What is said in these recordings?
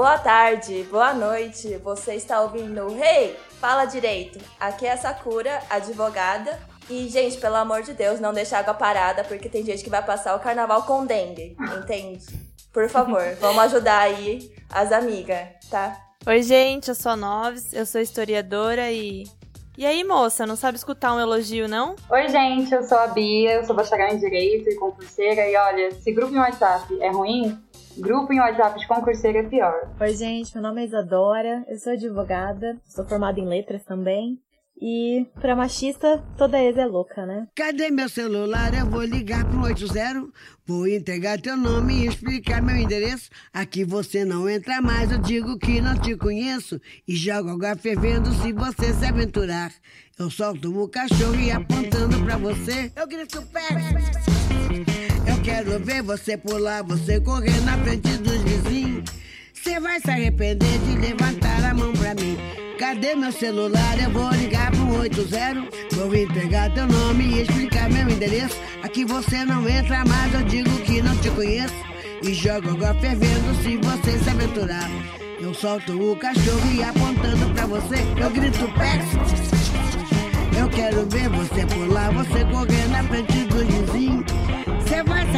boa tarde, boa noite. Você está ouvindo Hey, fala direito. Aqui é a Sakura, advogada. E, gente, pelo amor de Deus, não deixa água parada, porque tem gente que vai passar o carnaval com dengue, entende? Por favor, vamos ajudar aí as amigas, tá? Oi, gente, eu sou a Noves, eu sou historiadora e. E aí, moça, não sabe escutar um elogio, não? Oi, gente, eu sou a Bia, eu sou bacharel em Direito e concurseira, e olha, se grupo em WhatsApp é ruim, grupo em WhatsApp de concurseira é pior. Oi, gente, meu nome é Isadora, eu sou advogada, sou formada em letras também. E pra machista, toda ex é louca, né? Cadê meu celular? Eu vou ligar pro 80. Vou entregar teu nome e explicar meu endereço. Aqui você não entra mais, eu digo que não te conheço. E jogo água fervendo se você se aventurar. Eu solto o cachorro e apontando pra você, eu grito pé. Eu quero ver você pular, você correr na frente dos vizinhos. Você vai se arrepender de levantar a mão pra mim. Cadê meu celular? Eu vou ligar pro 80. Vou entregar teu nome e explicar meu endereço. Aqui você não entra mais, eu digo que não te conheço. E jogo água fervendo se você se aventurar. Eu solto o cachorro e apontando pra você, eu grito pé. Eu quero ver você pular, você correr na frente do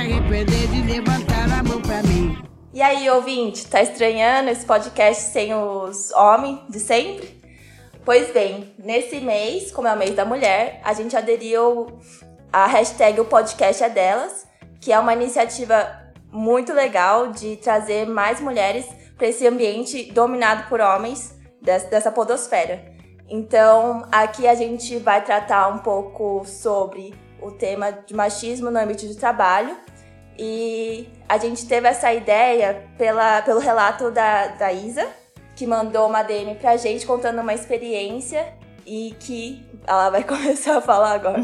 arrepender de levantar a mão pra mim. E aí, ouvinte, tá estranhando esse podcast sem os homens de sempre? Pois bem, nesse mês, como é o mês da mulher, a gente aderiu à hashtag O Podcast é Delas, que é uma iniciativa muito legal de trazer mais mulheres para esse ambiente dominado por homens dessa podosfera. Então, aqui a gente vai tratar um pouco sobre o tema de machismo no âmbito de trabalho e a gente teve essa ideia pela, pelo relato da, da Isa, que mandou uma DM pra gente contando uma experiência e que ela vai começar a falar agora.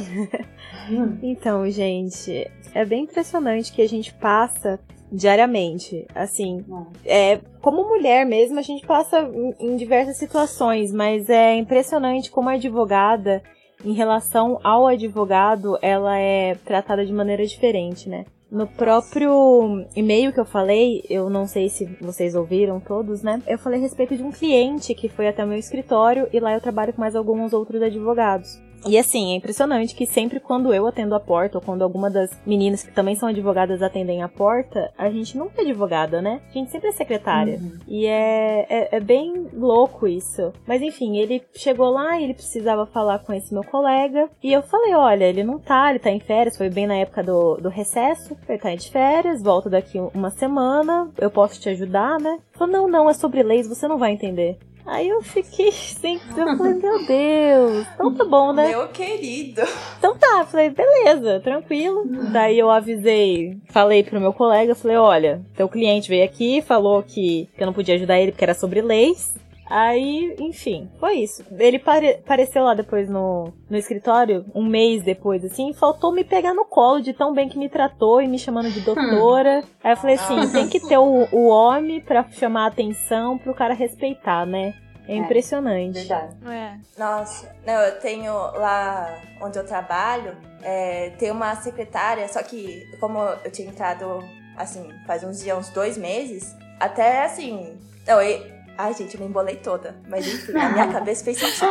então, gente, é bem impressionante que a gente passa diariamente. Assim, é, como mulher mesmo, a gente passa em, em diversas situações, mas é impressionante como a advogada, em relação ao advogado, ela é tratada de maneira diferente, né? No próprio e-mail que eu falei, eu não sei se vocês ouviram todos, né? Eu falei a respeito de um cliente que foi até o meu escritório e lá eu trabalho com mais alguns outros advogados. E assim, é impressionante que sempre quando eu atendo a porta, ou quando alguma das meninas que também são advogadas atendem a porta, a gente nunca é advogada, né? A gente sempre é secretária. Uhum. E é, é, é, bem louco isso. Mas enfim, ele chegou lá e ele precisava falar com esse meu colega. E eu falei: olha, ele não tá, ele tá em férias, foi bem na época do, do recesso. Ele tá de férias, volta daqui uma semana, eu posso te ajudar, né? Falou: não, não, é sobre leis, você não vai entender. Aí eu fiquei sem. Eu falei, meu Deus. Então tá bom, né? Meu querido. Então tá, falei, beleza, tranquilo. Daí eu avisei, falei pro meu colega, falei, olha, teu cliente veio aqui, falou que, que eu não podia ajudar ele porque era sobre leis. Aí, enfim, foi isso. Ele pare apareceu lá depois no, no escritório, um mês depois, assim, faltou me pegar no colo de tão bem que me tratou e me chamando de doutora. Hum. Aí eu falei assim, tem que ter o, o homem pra chamar a atenção pro cara respeitar, né? É, é impressionante. Verdade. É. Nossa, não, eu tenho lá onde eu trabalho, é, tem uma secretária, só que como eu tinha entrado, assim, faz uns dias, uns dois meses, até assim. Não, eu, Ai, gente, eu me embolei toda. Mas enfim, a minha cabeça fez sentido.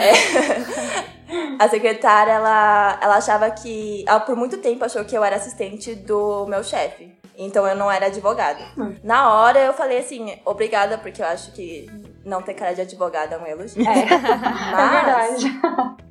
É, a secretária, ela, ela achava que. Ela por muito tempo achou que eu era assistente do meu chefe. Então eu não era advogada. Hum. Na hora eu falei assim, obrigada, porque eu acho que não ter cara de advogada é um elogio. É, Mas, é verdade.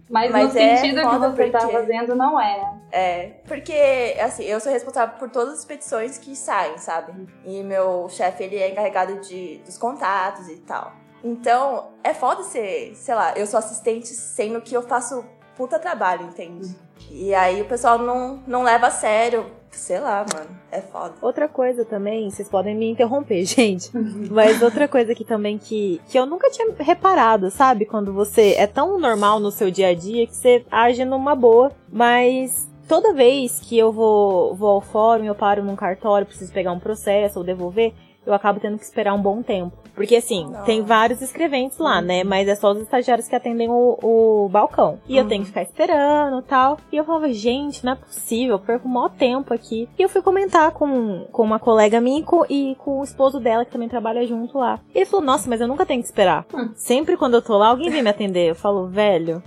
Mas, Mas no é sentido que você está fazendo, não é. É, porque, assim, eu sou responsável por todas as petições que saem, sabe? E meu chefe, ele é encarregado de, dos contatos e tal. Então, é foda ser, sei lá, eu sou assistente sendo que eu faço puta trabalho, entende? E aí o pessoal não, não leva a sério. Sei lá, mano. É foda. Outra coisa também, vocês podem me interromper, gente. Mas outra coisa aqui também que, que eu nunca tinha reparado, sabe? Quando você é tão normal no seu dia a dia que você age numa boa. Mas toda vez que eu vou, vou ao fórum, eu paro num cartório, preciso pegar um processo ou devolver, eu acabo tendo que esperar um bom tempo. Porque assim, Não. tem vários escreventes lá, né? Mas é só os estagiários que atendem o, o balcão. E eu tenho que ficar esperando e tal. E eu falava, gente, não é possível, eu perco o maior tempo aqui. E eu fui comentar com, com uma colega minha e com, e com o esposo dela, que também trabalha junto lá. E ele falou, nossa, mas eu nunca tenho que esperar. Sempre quando eu tô lá, alguém vem me atender. Eu falo, velho,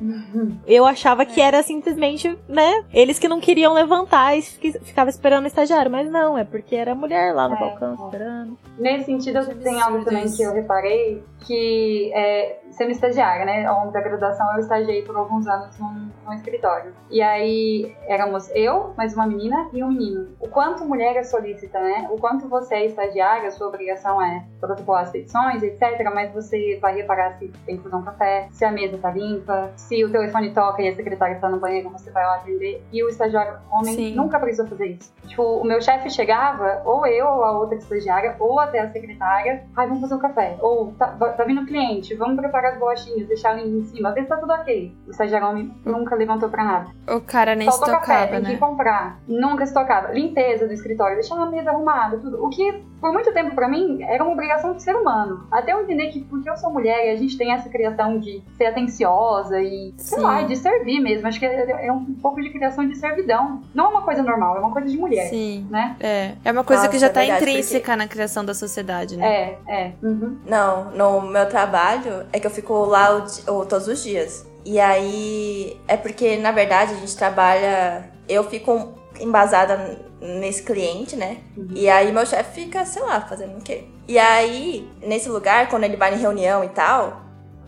eu achava que era simplesmente, né? Eles que não queriam levantar e fi- ficava esperando o estagiário. Mas não, é porque era mulher lá no É, balcão é. esperando. Nesse sentido, tem algo também. Que eu reparei, que é, sendo estagiária, né? Ao longo da graduação, eu estagiei por alguns anos num, num escritório. E aí, éramos eu, mais uma menina e um menino. O quanto mulher é solícita, né? O quanto você é estagiária, sua obrigação é protocolar as petições, etc. Mas você vai reparar se tem que fazer um café, se a mesa tá limpa, se o telefone toca e a secretária tá no banheiro, você vai lá atender. E o estagiário homem Sim. nunca precisou fazer isso. Tipo, o meu chefe chegava, ou eu, ou a outra estagiária, ou até a secretária, ai, vamos fazer um café. Ou tá, tá vindo cliente, vamos preparar as bolachinhas, deixar ali em cima, às vezes tá tudo ok. O estagiário nunca levantou pra nada. O cara nem se Faltou café, tocava, tem né? que comprar. Nunca se tocava. Limpeza do escritório, deixar a mesa arrumada, tudo. O que, por muito tempo pra mim, era uma obrigação do ser humano. Até eu entender que, porque eu sou mulher e a gente tem essa criação de ser atenciosa e, sei Sim. lá, de servir mesmo. Acho que é, é um pouco de criação de servidão. Não é uma coisa normal, é uma coisa de mulher, Sim. né? É. É uma coisa Nossa, que já é tá verdade, intrínseca na criação da sociedade, né? É, é. Uhum. Não, no meu trabalho é que eu fico lá o o- todos os dias. E aí é porque, na verdade, a gente trabalha. Eu fico embasada nesse cliente, né? E aí meu chefe fica, sei lá, fazendo o quê? E aí, nesse lugar, quando ele vai em reunião e tal,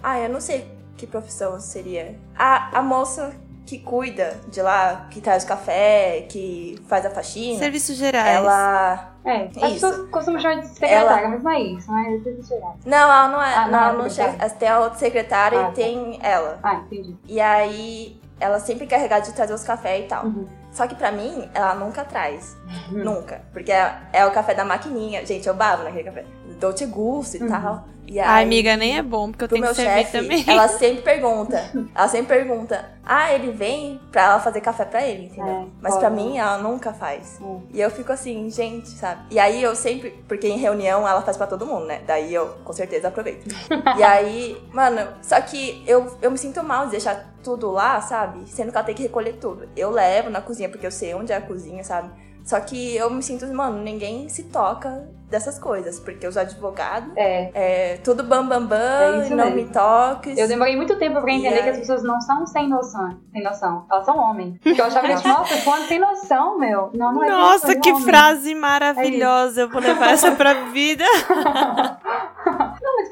ah, eu não sei que profissão seria. A, a moça que cuida de lá, que traz o café, que faz a faxina, Serviços gerais. ela. É, as Isso. pessoas costumam chamar de secretária, Ela- mas não é isso, não é isso geral. Não, ela não é. Ah, não não, é ela não. Tem a outra secretária Ah, e tem ela. Ah, entendi. E aí, ela sempre é encarregada de trazer os cafés e tal. Uhum. Só que pra mim, ela nunca traz. Nunca. Porque é, é o café da maquininha. Gente, eu babo naquele café. Dolce Gusto e Uhum. tal. E aí, amiga, nem é bom, porque eu tenho meu que servir chefe, também. ela sempre pergunta. Ela sempre pergunta. Ah, ele vem pra ela fazer café pra ele, entendeu? É, Mas pra pode. mim, ela nunca faz. Hum. E eu fico assim, gente, sabe? E aí eu sempre, porque em reunião ela faz pra todo mundo, né? Daí eu com certeza aproveito. e aí, mano, só que eu, eu me sinto mal de deixar tudo lá, sabe? Sendo que ela tem que recolher tudo. Eu levo na cozinha porque eu sei onde é a cozinha, sabe? Só que eu me sinto, mano, ninguém se toca dessas coisas, porque os advogados É. é tudo bam bam bam, É não mesmo. me toques. Eu demorei muito tempo pra entender aí? que as pessoas não são sem noção. Sem noção. Elas são homens. Porque eu achava que, nossa, fulano tem noção, meu. Não, não é isso, Nossa, é que homem. frase maravilhosa. Eu vou levar essa pra vida.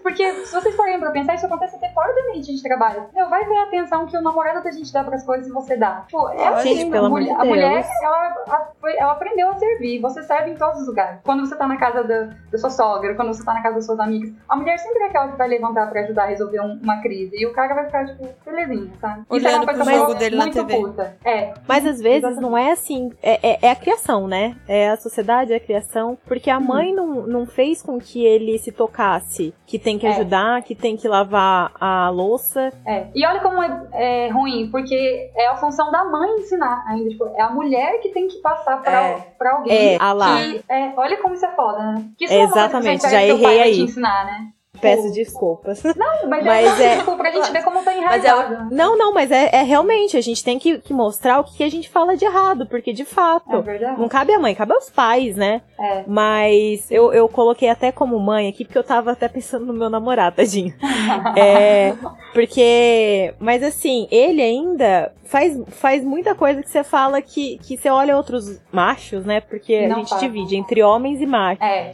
Porque se vocês forem pra pensar, isso acontece até fora do ambiente de trabalho. Meu, vai ver a atenção que o namorado da gente dá pras coisas e você dá. Tipo, é Gente, assim, pelo a, amor de mulher, a mulher, ela, a- foi- ela aprendeu a servir. Você serve em todos os lugares. Quando você tá na casa da, da sua sogra, quando você tá na casa das suas amigas, a mulher sempre é aquela que vai levantar pra ajudar a resolver um- uma crise. E o cara vai ficar, tipo, belezinha, sabe? Isso é Olhando uma coisa pro jogo muito dele na TV. puta. É. Mas às vezes Exatamente. não é assim. É, é- é a criação, né? É a sociedade, é a criação. Porque a mãe não, não fez com que ele se tocasse. Que tem que É. ajudar, que tem que lavar a louça. É. E olha como é, é ruim, porque é a função da mãe ensinar ainda. Tipo, é a mulher que tem que passar pra, É. pra alguém. É, ah lá. Que, é, olha como isso é foda, né? Que isso É, é exatamente, você já errei aí. te ensinar, né? Peço desculpas. Não, mas, Mas é, é- tipo, pra gente ver como tá enraizado. Não, não, mas é, é realmente, a gente tem que, que mostrar o que a gente fala de errado, porque de É fato, verdade? não cabe à mãe, cabe aos pais, né? É. Mas eu, eu coloquei até como mãe aqui, porque eu tava até pensando no meu namorado, tadinho. É, porque, mas assim, ele ainda faz, faz muita coisa que você fala que, que você olha outros machos, né? Porque Não a gente divide entre homens e machos. É.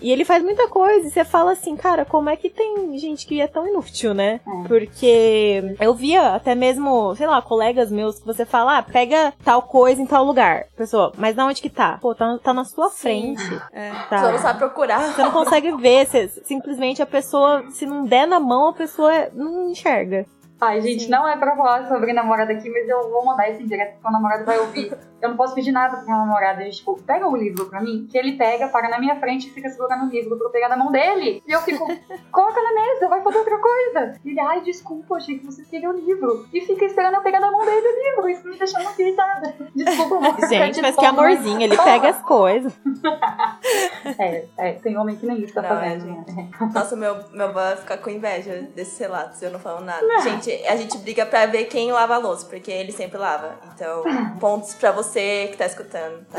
E ele faz muita coisa e você fala assim, cara, como é que tem gente que é tão inútil, né? É. Porque eu via até mesmo, sei lá, colegas meus que você fala, ah, pega tal coisa em tal lugar. Pessoa, mas na onde que tá? Pô, tá, tá na sua frente. É. Só não Tá. sabe procurar. Você não consegue ver, você- simplesmente a pessoa, se não der na mão, a pessoa não enxerga. Ai, gente, Sim. não é pra falar sobre namorada aqui, mas eu vou mandar esse direto porque o namorado vai ouvir. Eu não posso pedir nada pro meu namorado. Ele, tipo, pega o livro pra mim, que ele pega, para na minha frente e fica segurando o livro pra eu pegar na mão dele. E eu fico, coloca na mesa, vai fazer outra coisa. E ele, ai, desculpa, achei que você queria o livro. E fica esperando eu pegar na mão dele o livro. Isso me deixa muito irritada. Desculpa, vou Gente, mas que amorzinho, ele pega as coisas. é, é, tem homem que nem isso tá não, fazendo. É, Nossa, meu, meu vai ficar com inveja desses relatos, eu não falo nada. Não. Gente, a gente briga pra ver quem lava a louça, porque ele sempre lava. Então, pontos pra você que tá escutando. Tá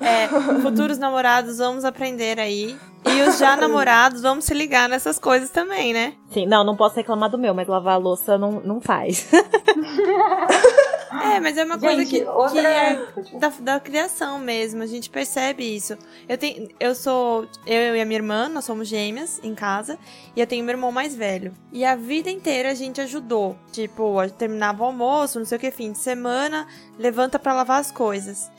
é, futuros namorados, vamos aprender aí. E os já namorados, vamos se ligar nessas coisas também, né? Sim, não, não posso reclamar do meu, mas lavar a louça não, não faz. É, mas é uma coisa que, outra... que é da, da criação mesmo. A gente percebe isso. Eu tenho, eu sou, eu e a minha irmã, nós somos gêmeas em casa, e eu tenho meu irmão mais velho. E a vida inteira a gente ajudou. Tipo, terminava o almoço, não sei o que, fim de semana, levanta para lavar as coisas.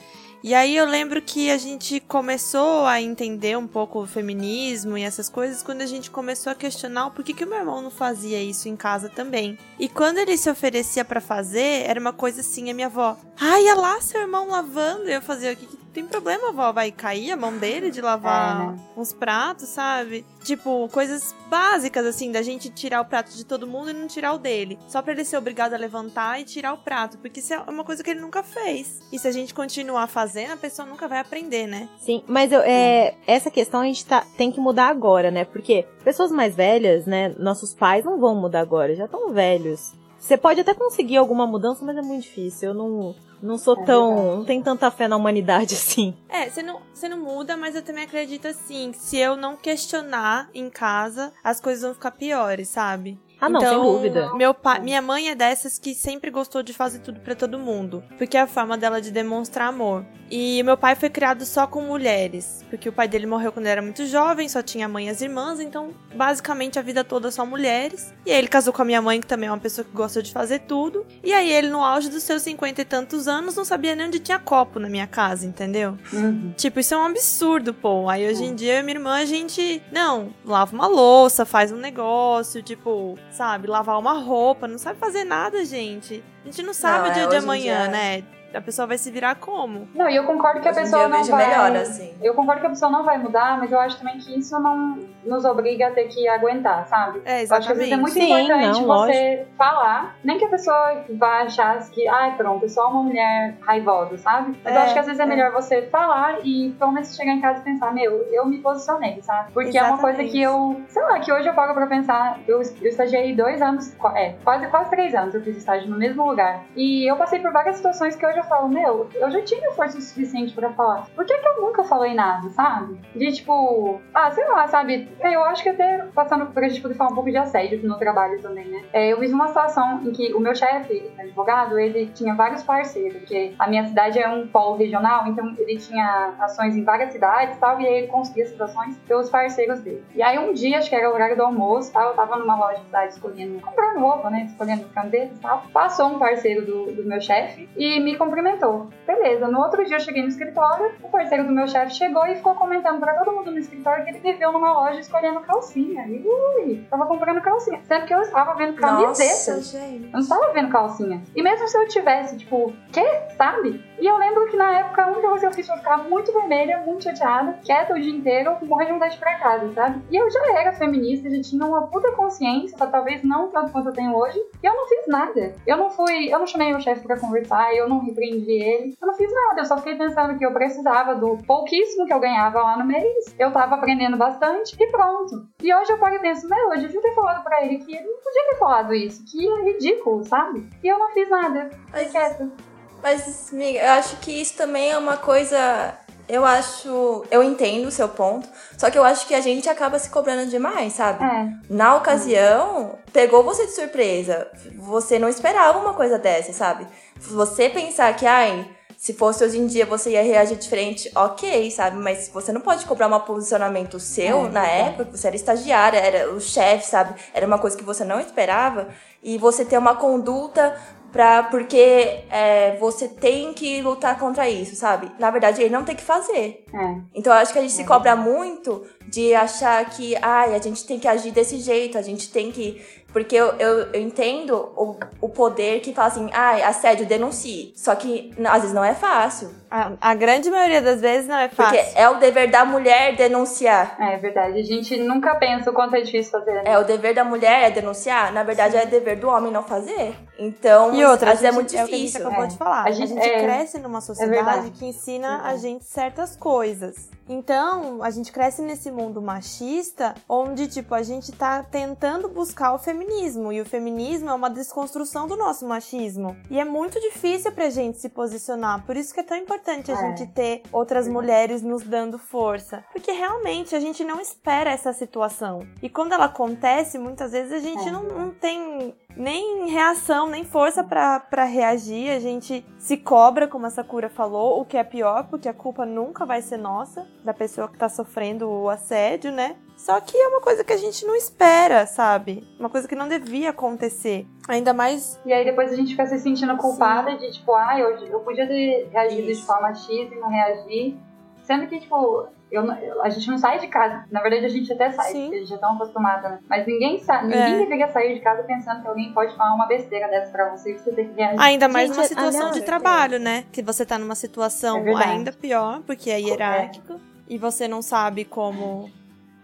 E aí eu lembro que a gente começou a entender um pouco o feminismo e essas coisas quando a gente começou a questionar o porquê que o meu irmão não fazia isso em casa também. E quando ele se oferecia para fazer, era uma coisa assim, a minha avó, ai, ah, lá seu irmão lavando. E eu fazia, o que, que tem problema, vó? Vai cair a mão dele de lavar é, né? uns pratos, sabe? Tipo, coisas básicas, assim, da gente tirar o prato de todo mundo e não tirar o dele. Só pra ele ser obrigado a levantar e tirar o prato. Porque isso é uma coisa que ele nunca fez. E se a gente continuar fazendo, a pessoa nunca vai aprender, né? Sim, mas eu, é, essa questão a gente tá, tem que mudar agora, né? Porque pessoas mais velhas, né? Nossos pais não vão mudar agora, já estão velhos. Você pode até conseguir alguma mudança, mas é muito difícil. Eu não, não sou é tão. Verdade. Não tenho tanta fé na humanidade assim. É, você não, você não muda, mas eu também acredito assim. Se eu não questionar em casa, as coisas vão ficar piores, sabe? Ah, não, então, sem dúvida. Meu pai, minha mãe é dessas que sempre gostou de fazer tudo para todo mundo, porque é a forma dela de demonstrar amor. E meu pai foi criado só com mulheres, porque o pai dele morreu quando ele era muito jovem, só tinha mãe e as irmãs, então basicamente a vida toda só mulheres. E aí ele casou com a minha mãe, que também é uma pessoa que gosta de fazer tudo. E aí ele, no auge dos seus cinquenta e tantos anos, não sabia nem onde tinha copo na minha casa, entendeu? Uhum. Tipo, isso é um absurdo, pô. Aí hoje em dia, eu e minha irmã, a gente, não, lava uma louça, faz um negócio, tipo, sabe, lavar uma roupa, não sabe fazer nada, gente. A gente não sabe não, o dia é, de amanhã, dia... né? A pessoa vai se virar como? Não, e eu concordo que a pessoa não vai. Melhor, assim. Eu concordo que a pessoa não vai mudar, mas eu acho também que isso não nos obriga a ter que aguentar, sabe? É, exatamente. Eu acho que às vezes é muito Sim, importante não, você lógico. falar, nem que a pessoa vá achar que, ai, ah, pronto, é só uma mulher raivosa, sabe? Mas é, eu acho que às vezes é, é, melhor você falar e pelo menos chegar em casa e pensar, meu, eu me posicionei, sabe? Porque exatamente. é uma coisa que eu, sei lá, que hoje eu paro pra pensar, eu, eu estagiei dois anos, é, quase, quase três anos eu fiz estágio no mesmo lugar. E eu passei por várias situações que hoje eu falo, meu, eu já tinha força suficiente para falar. Por que, que eu nunca falei nada, sabe? De tipo, ah, sei lá, sabe? Eu acho que até passando por a gente poder falar um pouco de assédio no trabalho também, né? É, eu fiz uma situação em que o meu chefe, advogado, ele tinha vários parceiros, porque a minha cidade é um polo regional, então ele tinha ações em várias cidades tal, e aí ele conseguia essas ações pelos parceiros dele. E aí um dia, acho que era o horário do almoço, tal, eu tava numa loja de cidade escolhendo, comprando roupa, né? Escolhendo camisetas e tal. Passou um parceiro do, do meu chefe e me cumprimentou. Beleza, no outro dia eu cheguei no escritório, o parceiro do meu chefe chegou e ficou comentando pra todo mundo no escritório que ele viveu numa loja escolhendo calcinha. E ui, tava comprando calcinha. Sendo que eu estava vendo camiseta. Nossa, eu não estava vendo calcinha. E mesmo se eu tivesse, tipo, quê? Sabe? E eu lembro que na época a única coisa que eu fiz foi ficar muito vermelha, muito chateada, quieta o dia inteiro, morrer de vontade pra casa, sabe? E eu já era feminista, já tinha uma puta consciência, talvez não tanto quanto eu tenho hoje, e eu não fiz nada. Eu não fui, eu não chamei meu chefe pra conversar, eu não repreendi ele, eu não fiz nada, eu só fiquei pensando que eu precisava do pouquíssimo que eu ganhava lá no mês, eu tava aprendendo bastante e pronto. E hoje eu paro e penso, meu, eu devia ter falado pra ele que ele não podia ter falado isso, que é ridículo, sabe? E eu não fiz nada, fiquei quieta. Mas, amiga, eu acho que isso também é uma coisa. Eu acho. Eu entendo o seu ponto. Só que eu acho que a gente acaba se cobrando demais, sabe? É. Na ocasião, pegou você de surpresa. Você não esperava uma coisa dessa, sabe? Você pensar que, ai, se fosse hoje em dia você ia reagir diferente, ok, sabe? Mas você não pode cobrar um posicionamento seu é, na é. época, você era estagiária, era o chefe, sabe? Era uma coisa que você não esperava. E você ter uma conduta pra, porque é, você tem que lutar contra isso, sabe? Na verdade, ele não tem que fazer. É. Então eu acho que a gente é. se cobra muito de achar que ai, a gente tem que agir desse jeito, a gente tem que Porque eu, eu, eu entendo o, o poder que fala assim, ah, assédio, denuncie. Só que às vezes não é fácil. A, a, grande maioria das vezes não é fácil. Porque é o dever da mulher denunciar. É verdade. A gente nunca pensa o quanto é difícil fazer. Né? É, o dever da mulher é denunciar. Na verdade, Sim. é dever do homem não fazer. Então, e outra, às vezes é muito difícil. É o que a gente acabou é. de falar. A gente, a gente é, cresce numa é sociedade que ensina a gente certas coisas. Então, a gente cresce nesse mundo machista, onde, tipo, a gente tá tentando buscar o feminismo. E o feminismo é uma desconstrução do nosso machismo. E é muito difícil pra gente se posicionar. Por isso que é tão importante a é. gente ter outras mulheres nos dando força. Porque realmente a gente não espera essa situação. E quando ela acontece, muitas vezes a gente é. não, não tem nem reação, nem força para reagir. A gente se cobra, como essa cura falou, o que é pior, porque a culpa nunca vai ser nossa, da pessoa que tá sofrendo o assédio, né? Só que é uma coisa que a gente não espera, sabe? Uma coisa que não devia acontecer. Ainda mais. E aí depois a gente fica se sentindo culpada Sim. de tipo, ah, eu, eu podia ter reagido Isso. de forma X e não reagir. Sendo que, tipo, eu, a gente não sai de casa. Na verdade, a gente até sai, Sim. porque a gente já tá acostumada, né? Mas ninguém, sa ninguém é. deveria sair de casa pensando que alguém pode falar uma besteira dessa pra você e você tem que reagir. Ainda mais gente, numa situação de trabalho, né? Que você tá numa situação é ainda pior, porque é hierárquico. É. E você não sabe como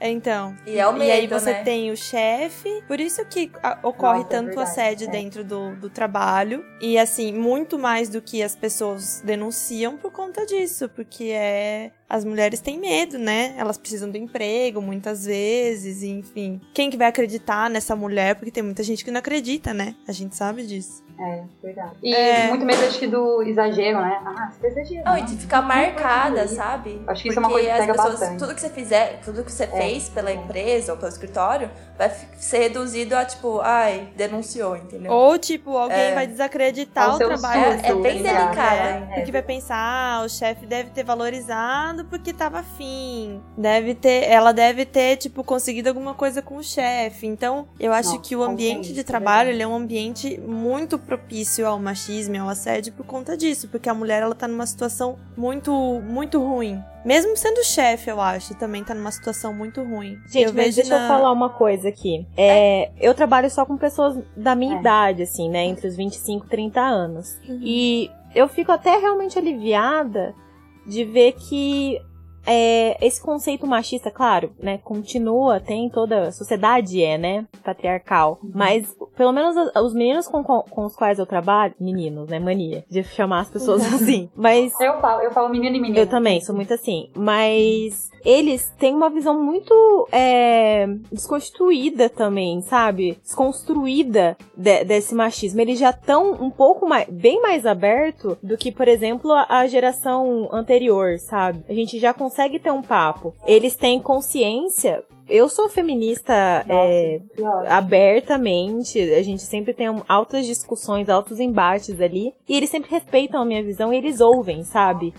então. E é o medo, E aí você né? tem o chefe. Por isso que ocorre Nossa, é tanto é assédio é. dentro do, do trabalho. E assim, muito mais do que as pessoas denunciam por conta disso. Porque é. As mulheres têm medo, né? Elas precisam do emprego muitas vezes, enfim. Quem que vai acreditar nessa mulher? Porque tem muita gente que não acredita, né? A gente sabe disso. É, verdade. E é... muito medo, acho que, do exagero, né? Ah, você exagero. Não, e de ficar marcada, sabe? Acho que isso é uma coisa que pega pessoas, bastante. Tudo que você fizer, tudo que você é. fez pela empresa ou pelo escritório, vai ser reduzido a, tipo, ai, denunciou, entendeu? Ou, tipo, alguém é. vai desacreditar o trabalho. É, é bem delicado. É, porque vai pensar, ah, o chefe deve ter valorizado porque tava afim. Deve ter, ela deve ter, tipo, conseguido alguma coisa com o chefe. Então, eu acho Nossa, que o ambiente de trabalho, ele é um ambiente muito propício ao machismo e ao assédio por conta disso, porque a mulher ela tá numa situação muito muito ruim. Mesmo sendo chefe, eu acho, também tá numa situação muito ruim. Gente, eu mas deixa na... eu falar uma coisa aqui. É, é, eu trabalho só com pessoas da minha é. idade, assim, né? Entre os 25 e 30 anos. Uhum. E eu fico até realmente aliviada de ver que é, esse conceito machista, claro, né, continua, tem toda a sociedade é, né, patriarcal, uhum. mas pelo menos os meninos com, com os quais eu trabalho, meninos, né, mania de chamar as pessoas assim, mas eu falo, eu falo menino e menina. Eu também sou muito assim, mas eles têm uma visão muito é, desconstruída também, sabe? Desconstruída de, desse machismo. Eles já estão um pouco mais, bem mais aberto do que, por exemplo, a, a geração anterior, sabe? A gente já consegue ter um papo. Eles têm consciência eu sou feminista Nossa, é, abertamente, a gente sempre tem altas discussões, altos embates ali, e eles sempre respeitam a minha visão e eles ouvem, sabe?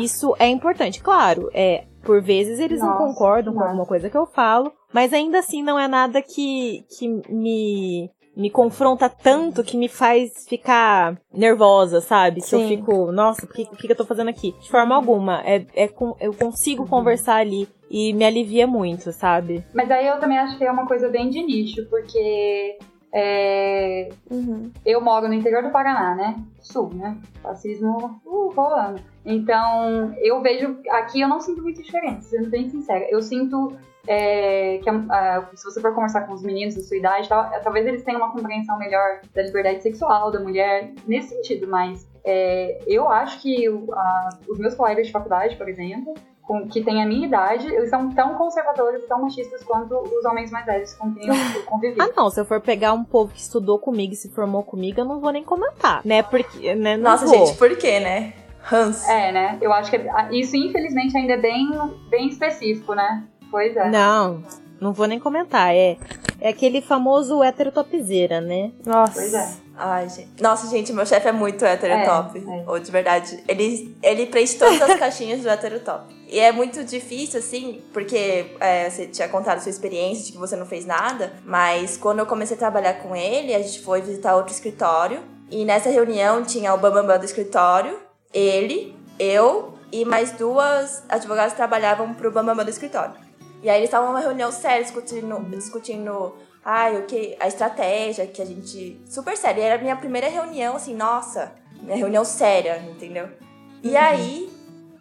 Isso é importante. Claro, é, por vezes eles Nossa, não concordam com alguma coisa que eu falo, mas ainda assim não é nada que, que me me confronta tanto que me faz ficar nervosa, sabe? Se eu fico, nossa, o que, que, que eu tô fazendo aqui? De forma alguma. É, é, eu consigo uhum. conversar ali e me alivia muito, sabe? Mas aí eu também acho que é uma coisa bem de nicho, porque é, uhum. Eu moro no interior do Paraná, né? Sul, né? Fascismo uh, rolando. Então, eu vejo. Aqui eu não sinto muita diferença, sendo bem sincera. Eu sinto é, que uh, se você for conversar com os meninos da sua idade, tal, talvez eles tenham uma compreensão melhor da liberdade sexual da mulher, nesse sentido, mas é, eu acho que uh, os meus colegas de faculdade, por exemplo, com, que têm a minha idade, eles são tão conservadores, tão machistas quanto os homens mais velhos com quem eu convivi. ah, não, se eu for pegar um povo que estudou comigo e se formou comigo, eu não vou nem comentar, né? Porque, né? Nossa, vou. gente, por quê, né? Hans. É, né? Eu acho que isso, infelizmente, ainda é bem, bem específico, né? Pois é. Não, não vou nem comentar. É, é aquele famoso hétero topzera, né? Nossa. Pois é. Ai, gente. Nossa, gente, meu chefe é muito hétero é, top. É. Ou de verdade. Ele, ele preenche todas as caixinhas do hétero top. E é muito difícil, assim, porque é, você tinha contado sua experiência de que você não fez nada. Mas quando eu comecei a trabalhar com ele, a gente foi visitar outro escritório. E nessa reunião tinha o Bambambam do escritório, ele, eu e mais duas advogadas trabalhavam pro Bambambam do escritório. E aí eles estavam numa reunião séria discutindo, discutindo ai, o que, a estratégia que a gente. Super séria. Era a minha primeira reunião, assim, nossa, minha reunião séria, entendeu? E uhum. aí,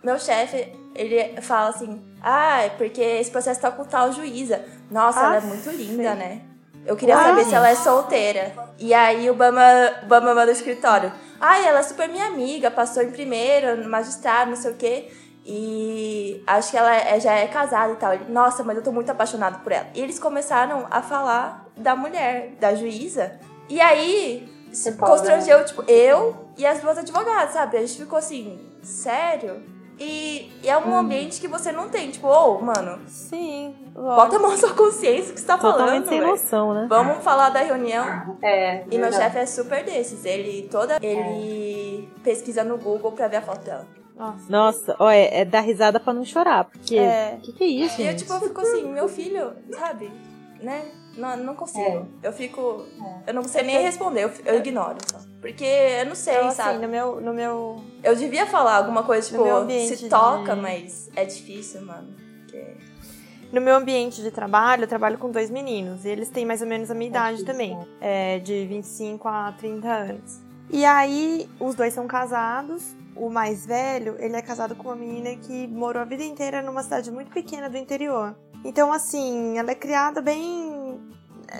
meu chefe, ele fala assim: ah, é porque esse processo tá com tal juíza. Nossa, ah, ela é muito linda, sim. né? Eu queria ah, saber se ela é solteira. E aí o Bama, o Bama manda escritório. Ai, ela é super minha amiga, passou em primeiro, no magistrado, não sei o quê. E acho que ela é, já é casada e tal. Ele, Nossa, mas eu tô muito apaixonado por ela. E eles começaram a falar da mulher, da juíza. E aí, se constrangeu, tipo, eu e as duas advogadas, sabe? A gente ficou assim, sério? E, e é um hum. ambiente que você não tem, tipo, ô, oh, mano. Sim. Lógico. Bota a mão na sua consciência que você tá Totalmente falando. sem noção, né? Vamos falar da reunião. É. E meu chefe é super desses. Ele toda. Ele é. pesquisa no Google pra ver a foto dela. Nossa, Nossa ó, é, é dar risada pra não chorar. Porque. É. O que, que é isso? E eu, tipo, eu fico assim, meu filho, sabe? Né? Não, não consigo. É. Eu fico. É. Eu não sei nem responder, eu, eu ignoro só. Porque eu não sei, então, sabe? Assim, no meu, no meu. Eu devia falar alguma coisa, tipo, se toca, de... mas é difícil, mano. Porque... No meu ambiente de trabalho, eu trabalho com dois meninos. E eles têm mais ou menos a minha idade também. É, de 25 a 30 anos. E aí, os dois são casados. O mais velho, ele é casado com uma menina que morou a vida inteira numa cidade muito pequena do interior. Então, assim, ela é criada bem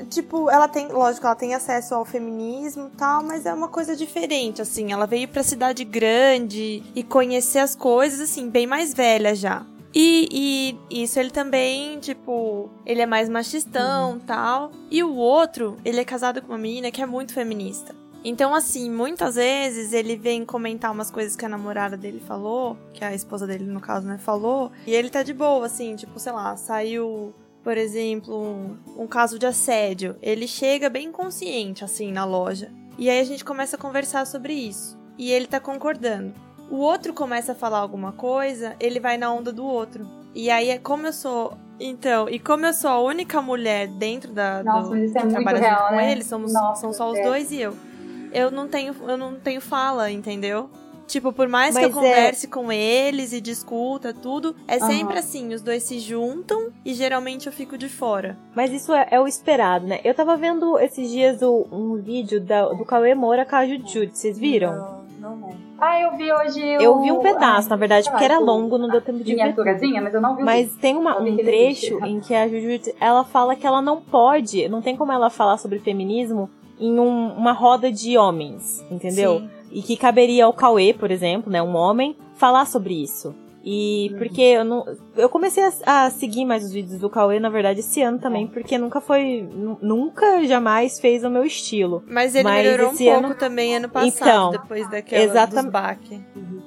tipo, ela tem, lógico, ela tem acesso ao feminismo e tal, mas é uma coisa diferente, assim. Ela veio pra cidade grande e conhecer as coisas, assim, bem mais velha já. E, e, isso ele também, tipo, ele é mais machistão uhum. tal. E o outro, ele é casado com uma menina que é muito feminista. Então, assim, muitas vezes ele vem comentar umas coisas que a namorada dele falou, que a esposa dele, no caso, né, falou, e ele tá de boa, assim, tipo, sei lá, saiu por exemplo, um, um caso de assédio, ele chega bem consciente assim na loja. E aí a gente começa a conversar sobre isso. E ele tá concordando. O outro começa a falar alguma coisa, ele vai na onda do outro. E aí, é como eu sou. Então, e como eu sou a única mulher dentro da. Nossa, do, isso é muito real, com né? ele, somos, Nossa, são só os é. dois e eu. Eu não tenho, eu não tenho fala, entendeu? Tipo, por mais Mas que eu é converse é... com eles e discuta tudo, é uhum. sempre assim, os dois se juntam e geralmente eu fico de fora. Mas isso é, é o esperado, né? Eu tava vendo esses dias o, um vídeo da, do Cauê Moura com a Jujutsu, vocês viram? Não, não, não. Ah, eu vi hoje o... Eu vi um pedaço, na verdade, porque era longo, não deu tempo de ver. mas eu não vi Mas tem uma, um trecho em que a Jujutsu, ela fala que ela não pode, não tem como ela falar sobre feminismo em um, uma roda de homens, entendeu? Sim. E que caberia ao Cauê, por exemplo, né, um homem, falar sobre isso. E uhum. porque eu não. Eu comecei a, a, seguir mais os vídeos do Cauê, na verdade, esse ano também, é. porque nunca foi. Nunca jamais fez o meu estilo. Mas ele Mas melhorou um ano... pouco também ano passado, então, depois daquela exata... dos baque.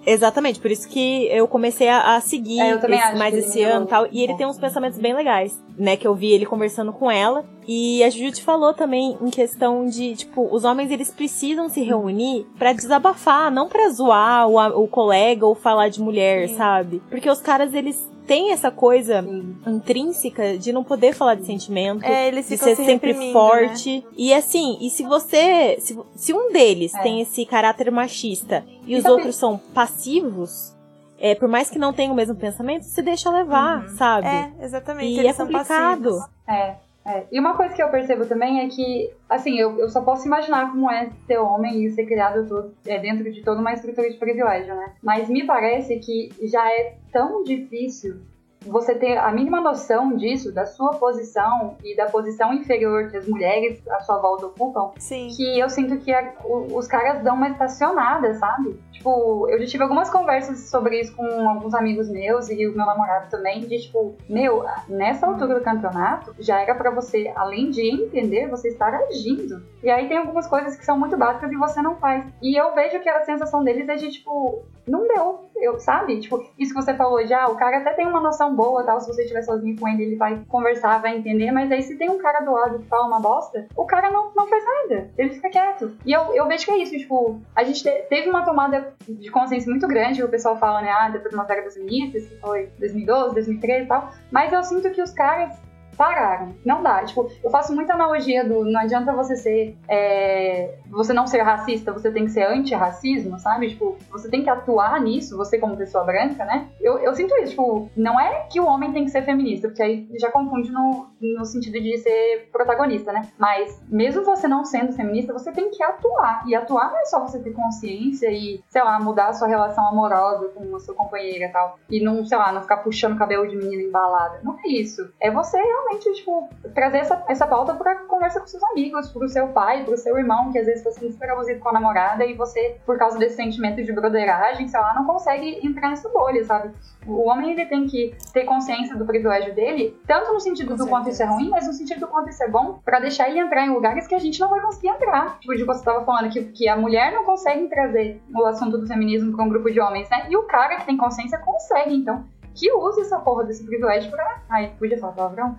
Exatamente, por isso que eu comecei a, a seguir é, esse, mais esse ano e tal. E ele tem uns pensamentos bem legais, né? Que eu vi ele conversando com ela. E a Jujutsu falou também em questão de, tipo, os homens eles precisam se reunir para desabafar, não para zoar o, o colega ou falar de mulher, Sim. sabe? Porque os caras eles tem essa coisa Sim. intrínseca de não poder falar de sentimento, é, de ser se sempre né? forte. Né? E assim, e se você. Se, se um deles é. tem esse caráter machista e, e os outros são passivos, é, por mais que não tenham o mesmo pensamento, se deixa levar, uhum. sabe? É, exatamente. E Eles é complicado. É. É. E uma coisa que eu percebo também é que, assim, eu, eu só posso imaginar como é ser homem e ser criado todo, é, dentro de toda uma estrutura de privilégio, né? Mas me parece que já é tão difícil você ter a mínima noção disso, da sua posição e da posição inferior que as mulheres à sua volta ocupam, Sim. que eu sinto que a, o, os caras dão uma estacionada, sabe? Tipo, eu já tive algumas conversas sobre isso com alguns amigos meus e o meu namorado também, de tipo, meu, nessa altura do campeonato, já era para você, além de entender, você estar agindo. E aí tem algumas coisas que são muito básicas e você não faz. E eu vejo que a sensação deles é de, tipo, não deu, eu, sabe? Tipo, isso que você falou já, o cara até tem uma noção boa, tal, se você estiver sozinho com ele, ele vai conversar, vai entender, mas aí se tem um cara do lado que fala uma bosta, o cara não, não faz nada, ele fica quieto. E eu, eu vejo que é isso, tipo, a gente te, teve uma tomada de consciência muito grande, o pessoal fala, né, ah, depois da Primavera das Feministas, que foi 2012, 2013 e tal, mas eu sinto que os caras pararam. Não dá. Tipo, eu faço muita analogia do não adianta você ser. É, você não ser racista, você tem que ser anti-racismo, sabe? Tipo, você tem que atuar nisso, você como pessoa branca, né? Eu, eu sinto isso, tipo, não é que o homem tem que ser feminista, porque aí já confunde no, no sentido de ser protagonista, né? Mas mesmo você não sendo feminista, você tem que atuar. E atuar não é só você ter consciência e, sei lá, mudar a sua relação amorosa com a sua companheira e tal. E não, sei lá, não ficar puxando cabelo de menina embalada. Não é isso. É você realmente, tipo, trazer essa, essa pauta pra conversa com seus amigos, pro seu pai, pro seu irmão, que às vezes tá sendo super abusivo com a namorada e você, por causa desse sentimento de broderagem, sei lá, não consegue entrar nessa bolha, sabe? O homem ele tem que ter consciência do privilégio dele, tanto no sentido com do certeza. quanto isso é ruim, mas no sentido do quanto isso é bom, para deixar ele entrar em lugares que a gente não vai conseguir entrar. Tipo, de você tava falando que, que a mulher não consegue trazer o assunto do feminismo para um grupo de homens, né? E o cara que tem consciência consegue. Então, que use essa porra desse privilégio pra. Ai, podia falar palavrão?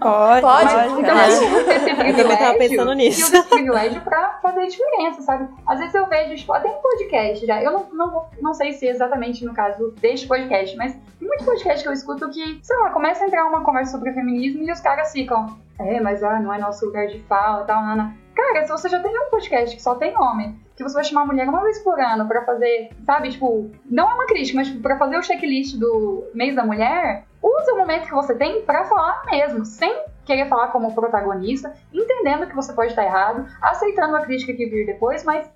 Pode, pode. Então, pode. use esse privilégio. Eu tava pensando nisso. use esse privilégio pra fazer diferença, sabe? Às vezes eu vejo, tipo, até em podcast já. Eu não, não, não sei se exatamente no caso deste podcast, mas tem muito podcast que eu escuto que, sei lá, começa a entrar uma conversa sobre feminismo e os caras ficam. É, mas ah, não é nosso lugar de fala e tal, Ana. Cara, se você já tem um podcast que só tem homem, que você vai chamar a mulher uma vez por ano pra fazer, sabe, tipo, não é uma crítica, mas tipo, pra fazer o checklist do mês da mulher, usa o momento que você tem para falar mesmo, sem querer falar como protagonista, entendendo que você pode estar errado, aceitando a crítica que vir depois, mas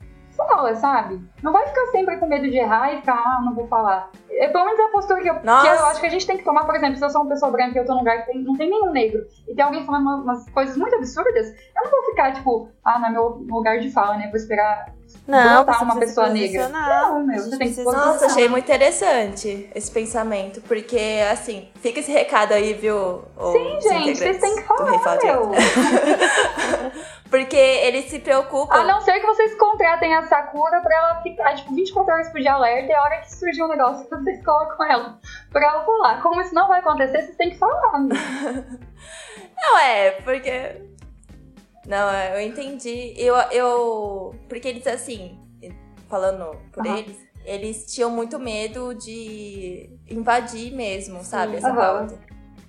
fala, sabe? Não vai ficar sempre com medo de errar e ficar, ah, não vou falar. É pelo menos a postura que eu, que eu acho que a gente tem que tomar, por exemplo, se eu sou uma pessoa branca e eu tô num lugar que tem, não tem nenhum negro e tem alguém falando umas, umas coisas muito absurdas, eu não vou ficar, tipo, ah, não é meu lugar de fala, né? Vou esperar não, botar uma pessoa negra. Não, meu, você tem que Nossa, achei muito interessante esse pensamento, porque, assim, fica esse recado aí, viu? Sim, gente, vocês têm que falar, meu. Porque eles se preocupam. A não ser que vocês contratem a Sakura pra ela ficar, tipo, 24 horas por dia alerta e a hora que surgir um negócio, vocês colocam ela pra ela falar. Como isso não vai acontecer, vocês têm que falar. não, é, porque. Não, eu entendi. Eu. eu... Porque eles, assim, falando por uhum. eles, eles tinham muito medo de invadir mesmo, sabe? Essa uhum. pauta.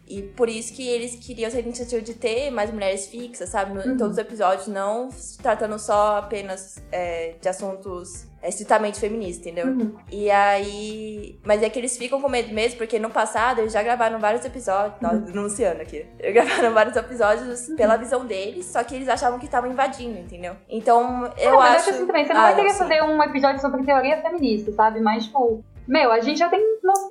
E por isso que eles queriam essa iniciativa de ter mais mulheres fixas, sabe? Uhum. Em todos os episódios, não tratando só apenas é, de assuntos é, estritamente feministas, entendeu? Uhum. E aí. Mas é que eles ficam com medo mesmo, porque no passado eles já gravaram vários episódios. Uhum. denunciando aqui. Eles gravaram vários episódios uhum. pela visão deles, só que eles achavam que estavam invadindo, entendeu? Então, eu ah, acho. Mas assim também, você não ah, vai querer fazer um episódio sobre teoria feminista, sabe? Mas, tipo, meu, a gente já tem,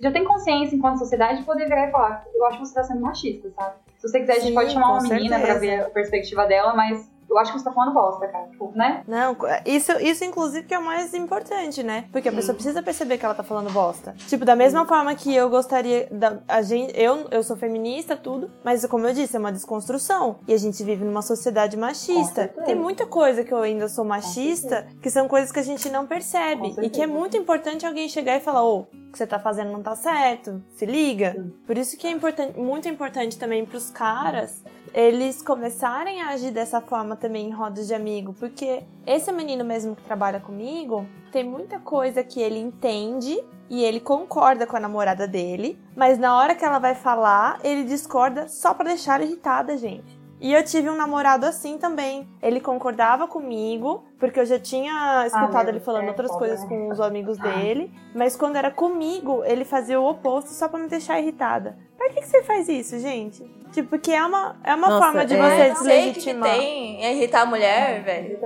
já tem consciência enquanto sociedade de poder virar e falar, eu acho que você tá sendo machista, sabe? Se você quiser, a gente Sim, pode chamar uma menina certeza. pra ver a perspectiva dela, mas eu acho que você tá falando bosta, cara. Tipo, né? Não, isso, isso inclusive que é o mais importante, né? Porque Sim. a pessoa precisa perceber que ela tá falando bosta. Tipo, da mesma Sim. forma que eu gostaria. Da, a gente, eu, eu sou feminista, tudo, mas como eu disse, é uma desconstrução. E a gente vive numa sociedade machista. Tem muita coisa que eu ainda sou machista, que são coisas que a gente não percebe. E que é muito importante alguém chegar e falar, ô, oh, o que você tá fazendo não tá certo. Se liga. Por isso que é importante, muito importante também pros caras eles começarem a agir dessa forma também em rodas de amigo, porque esse menino mesmo que trabalha comigo tem muita coisa que ele entende e ele concorda com a namorada dele, mas na hora que ela vai falar, ele discorda só para deixar irritada, gente. E eu tive um namorado assim também. Ele concordava comigo, porque eu já tinha escutado ah, ele falando é, outras coisas né? com os amigos dele. Mas quando era comigo, ele fazia o oposto só pra me deixar irritada. Por que, que você faz isso, gente? Tipo, porque é uma, é uma Nossa, forma de é, você deslegitimar. Que tem é irritar a mulher, é, velho.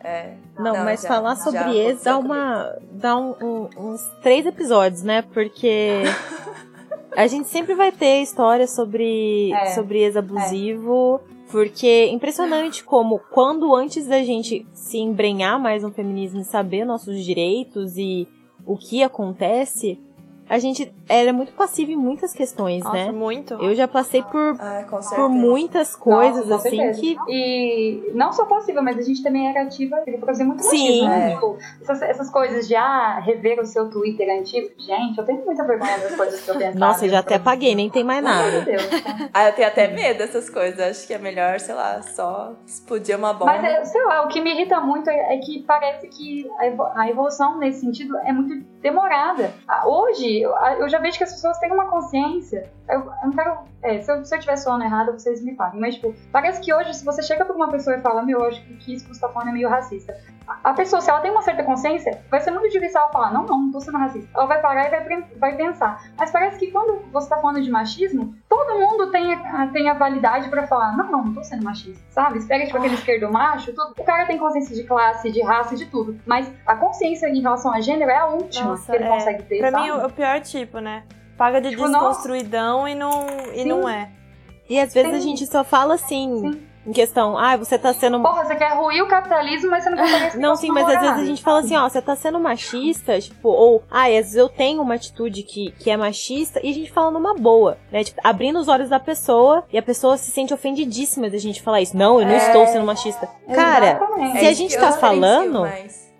É. Não, não, mas já, falar sobre esse dá uma. dá um, um, uns três episódios, né? Porque. A gente sempre vai ter história sobre, é, sobre ex-abusivo. É. Porque é impressionante como, quando antes da gente se embrenhar mais no feminismo e saber nossos direitos e o que acontece, a gente era muito passivo em muitas questões, Nossa, né? muito. Eu já passei por, ah, por muitas coisas, Nossa, assim, certeza. que... E não só passiva, mas a gente também era ativa, ele produzia muito Sim. Né? Tipo, essas, essas, coisas de, ah, rever o seu Twitter antigo. Gente, eu tenho muita vergonha das coisas que eu pensava. Nossa, eu já até apaguei, nem tem mais nada. Meu Deus. ah, eu tenho até medo dessas coisas. Acho que é melhor, sei lá, só explodir uma bomba. Mas, é, sei lá, o que me irrita muito é, é que parece que a evolução nesse sentido é muito demorada. Ah, hoje, Eu, eu já vejo que as pessoas têm uma consciência. Eu, eu não quero. É, se, eu, se eu tiver falando errado, vocês me falem. Mas, tipo, parece que hoje, se você chega pra uma pessoa e fala, meu, eu acho que isso que você tá falando é meio racista. A pessoa, se ela tem uma certa consciência, vai ser muito difícil ela falar, não, não, não tô sendo racista. Ela vai parar e vai, vai pensar. Mas parece que quando você tá falando de machismo, todo mundo tem a, tem a validade pra falar, não, não, não tô sendo machista, sabe? Espera, tipo, aquele esquerdo macho, tudo. O cara tem consciência de classe, de raça, de tudo. Mas a consciência em relação a gênero é a última Nossa, que ele é. consegue ter, Pra sabe? mim, o pior tipo, né? Paga de tipo, desconstruidão e não, e não é. E às vezes Sim. a gente só fala assim... Sim em questão, ah, você tá sendo. Porra, você quer ruir o capitalismo, mas você não consegue Não, sim, mas às vezes a gente fala assim, ó, você tá sendo machista, tipo, ou, ah, às vezes eu tenho uma atitude que, que é machista, e a gente fala numa boa, né? Tipo, abrindo os olhos da pessoa, e a pessoa se sente ofendidíssima da gente falar isso. Não, eu não é... estou sendo machista. Cara, Exatamente. se a gente tá falando,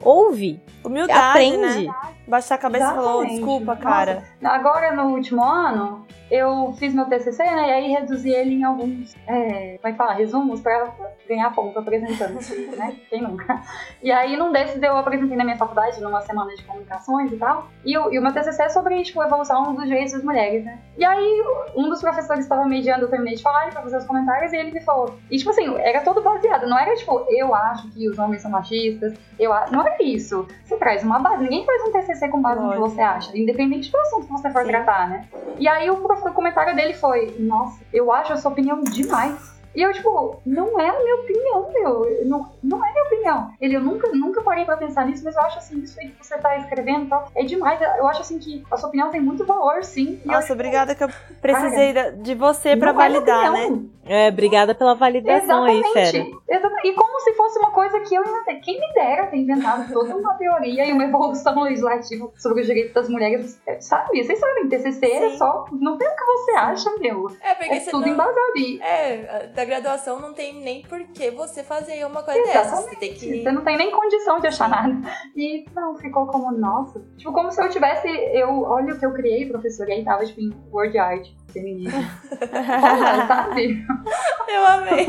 ouve. Humildade, né? aprende. Né? Baixar a cabeça Exatamente. e falou, desculpa, cara. Nossa, agora, no último ano, eu fiz meu TCC, né, e aí reduzi ele em alguns, é, como é que fala, resumos para ganhar ponto apresentando, né, quem nunca. E aí, num desses, eu apresentei na minha faculdade, numa semana de comunicações e tal, e o, e o meu TCC é sobre, tipo, a evolução dos direitos das mulheres, né. E aí, um dos professores estava mediando, eu terminei de falar, ele fazer os comentários, e ele me falou, e tipo assim, era todo baseado, não era tipo, eu acho que os homens são machistas, eu acho, não era isso. Você traz uma base, ninguém faz um TCC com base no que você acha, independente do assunto que você for Sim. tratar, né. E aí, o o comentário dele foi: Nossa, eu acho a sua opinião demais. E eu, tipo, não é a minha opinião, meu. Não, não é a minha opinião. Ele, eu nunca, nunca parei pra pensar nisso, mas eu acho assim, isso aí que você tá escrevendo e tal, é demais. Eu acho assim que a sua opinião tem muito valor, sim. Nossa, eu, obrigada que eu precisei cara, de você pra validar, é né? É, obrigada pela validação Exatamente. aí, Fera. Exatamente. E como se fosse uma coisa que eu inventei. Quem me dera ter inventado toda uma teoria e uma evolução legislativa sobre os direitos das mulheres. Sabe? Vocês sabem, TCC é Sim. é só. Não tem o que você acha, meu. É, porque é tudo não... embasado. E... É, da graduação não tem nem por que você fazer uma coisa Exatamente. dessa. Você, tem que... você não tem nem condição de achar nada. E não, ficou como, nossa. Tipo, como se eu tivesse. Eu, olha o que eu criei, professor, e aí tava, tipo, em word art feminismo. sabe? Eu amei.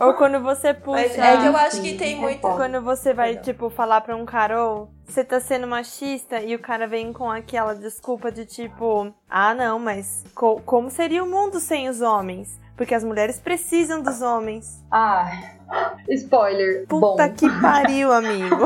Ou quando você puxa. Mas é que eu acho que tem é muito. Quando você vai, tipo, falar pra um cara, ou você tá sendo machista e o cara vem com aquela desculpa de tipo, ah, não, mas co como seria o mundo sem os homens? Porque as mulheres precisam dos homens. Ah, spoiler. Puta bom. que pariu, amigo.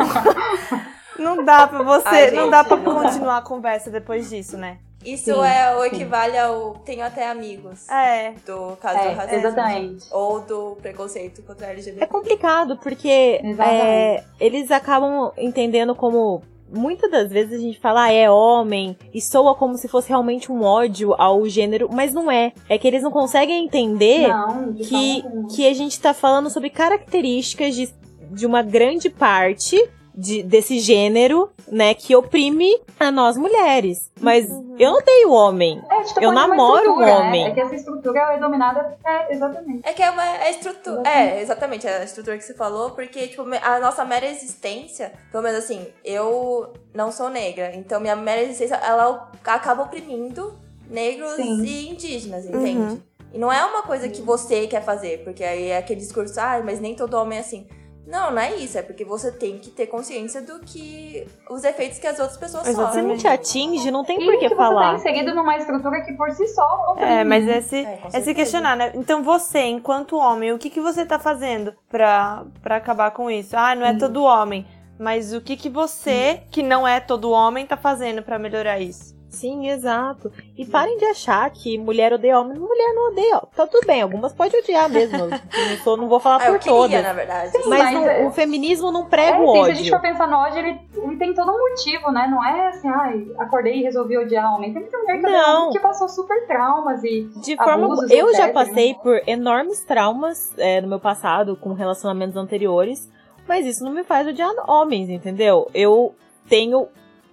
não dá pra você. Ai, gente, não dá pra não continuar dá. a conversa depois disso, né? Isso sim, é o equivale sim. ao tenho até amigos. É. Do caso é, do racismo. Exatamente. Ou do preconceito contra a LGBT. É complicado, porque é, eles acabam entendendo como. Muitas das vezes a gente fala, ah, é homem, e soa como se fosse realmente um ódio ao gênero, mas não é. É que eles não conseguem entender não, que, que a gente tá falando sobre características de, de uma grande parte de, desse gênero, né, que oprime a nós mulheres. Mas uhum. eu não tenho homem. É, tá eu namoro um homem. Né? É que essa estrutura é dominada. É, exatamente. É que é uma é estrutura. Exatamente. É, exatamente, é a estrutura que você falou, porque, tipo, a nossa mera existência, pelo menos assim, eu não sou negra, então minha mera existência, ela acaba oprimindo negros Sim. e indígenas, entende? Uhum. E não é uma coisa que você quer fazer, porque aí é aquele discurso, ah, mas nem todo homem é assim. Não, não é isso. É porque você tem que ter consciência do que. os efeitos que as outras pessoas sofrem. Você não te atinge, não tem por que, que falar. Você tá inserido numa estrutura que por si só. É, mas é se, é, é se questionar, né? Então você, enquanto homem, o que, que você tá fazendo pra, pra acabar com isso? Ah, não é hum. todo homem. Mas o que, que você, que não é todo homem, tá fazendo para melhorar isso? Sim, exato. E parem de achar que mulher odeia homem. Mulher não odeia. Tá tudo bem, algumas podem odiar mesmo. não, sou, não vou falar ah, por queria, todas. na verdade. Sim, mas, mas é... o feminismo não prega é, o ódio. Se a gente for pensar no ódio, ele, ele tem todo um motivo, né? Não é assim, ai, acordei e resolvi odiar homem. Tem muita mulher que, não. que passou super traumas e. De forma. Eu etc, já passei né? por enormes traumas é, no meu passado com relacionamentos anteriores. Mas isso não me faz odiar homens, entendeu? Eu tenho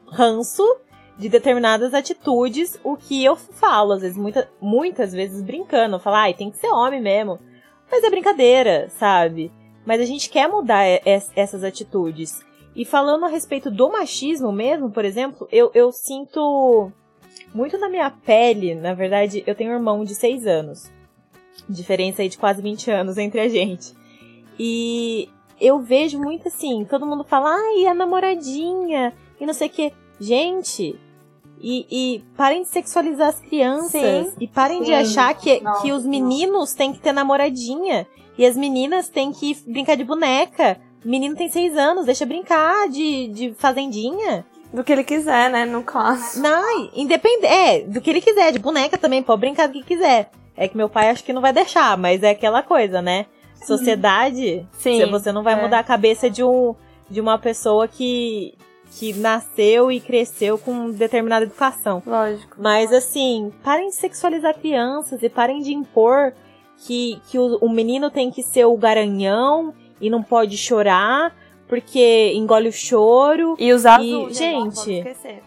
ranço de determinadas atitudes, o que eu falo, às vezes, muita, muitas vezes brincando, falo, ai, tem que ser homem mesmo. Mas é brincadeira, sabe? Mas a gente quer mudar essas atitudes. E falando a respeito do machismo mesmo, por exemplo, eu, eu sinto muito na minha pele, na verdade, eu tenho um irmão de 6 anos. Diferença aí de quase 20 anos entre a gente. E eu vejo muito assim, todo mundo fala, ai, a namoradinha, e não sei o que. Gente, E, e parem de sexualizar as crianças. Sim, e parem sim. de achar que, Nossa, que os meninos têm que ter namoradinha. E as meninas têm que brincar de boneca. O menino tem seis anos, deixa brincar de, de fazendinha. Do que ele quiser, né? No caso. Não, independente. É, do que ele quiser, de boneca também, pode brincar do que quiser. É que meu pai acho que não vai deixar, mas é aquela coisa, né? Sociedade, Sim. você não vai é. mudar a cabeça de, um, de uma pessoa que, que nasceu e cresceu com determinada educação. Lógico. Mas assim, parem de sexualizar crianças e parem de impor que, que o, o menino tem que ser o garanhão e não pode chorar porque engole o choro. E usar E, azul, né? gente- Não pode esquecer.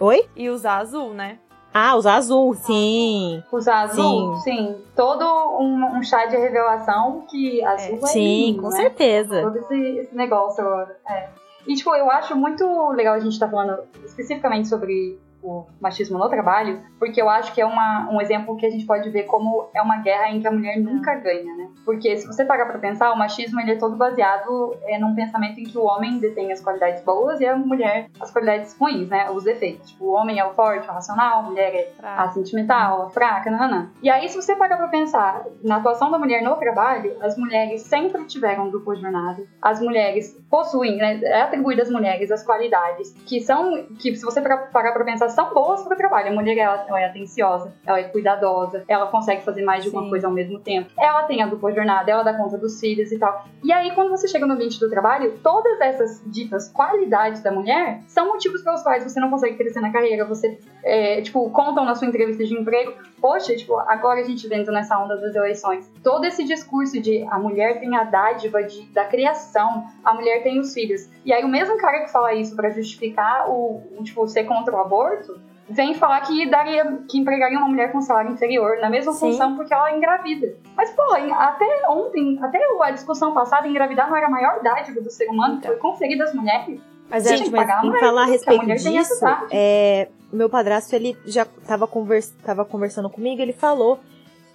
Oi? E usar azul, né? Ah, usar azul, sim. Usar azul, sim. Todo um, um chá de revelação que azul é, sim, lindo, com né? certeza. Todo esse, esse negócio. É. E, tipo, eu acho muito legal a gente estar falando especificamente sobre o machismo no trabalho, porque eu acho que é uma, um exemplo que a gente pode ver como é uma guerra em que a mulher nunca ganha, né? Porque se você parar pra pensar, o machismo ele é todo baseado é, num pensamento em que o homem detém as qualidades boas e a mulher as qualidades ruins, né? Os defeitos. Tipo, o homem é o forte, o racional, a mulher é a sentimental, a fraca, nananã. E aí, se você parar pra pensar na atuação da mulher no trabalho, as mulheres sempre tiveram dupla jornada. As mulheres possuem, né, é atribuído às mulheres as qualidades que são, que se você parar parar pra pensar, são boas pro trabalho. A mulher, ela, ela é atenciosa, ela é cuidadosa, ela consegue fazer mais de uma Sim. coisa ao mesmo tempo. Ela tem a dupla jornada, ela dá conta dos filhos e tal. E aí, quando você chega no ambiente do trabalho, todas essas ditas qualidades da mulher são motivos pelos quais você não consegue crescer na carreira, você é, tipo, contam na sua entrevista de emprego. Poxa, tipo, agora a gente vendo nessa onda das eleições, todo esse discurso de a mulher tem a dádiva de, da criação, a mulher tem os filhos. E aí o mesmo cara que fala isso pra justificar o, o, tipo, ser contra o aborto, vem falar que daria, que empregaria uma mulher com salário inferior na mesma Sim. função porque ela é engravida. Mas, pô, até ontem, até a discussão passada, engravidar não era a maior dádiva do ser humano, que foi conferida às mulheres. Mas Sim, é, Gente, pagar mas em falar a a respeito mulher tem essa disso, é, meu padrasto, ele já tava, convers, tava conversando comigo, ele falou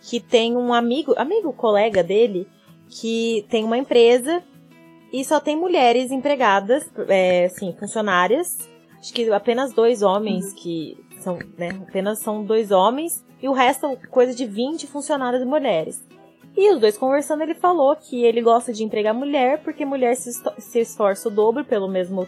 que tem um amigo, amigo, colega dele, que tem uma empresa e só tem mulheres empregadas, é, assim, funcionárias. Acho que apenas dois homens que são, né, apenas são dois homens e o resto são coisa de 20 funcionárias mulheres. E os dois conversando, ele falou que ele gosta de empregar mulher porque mulher se, se esforça o dobro pelo mesmo,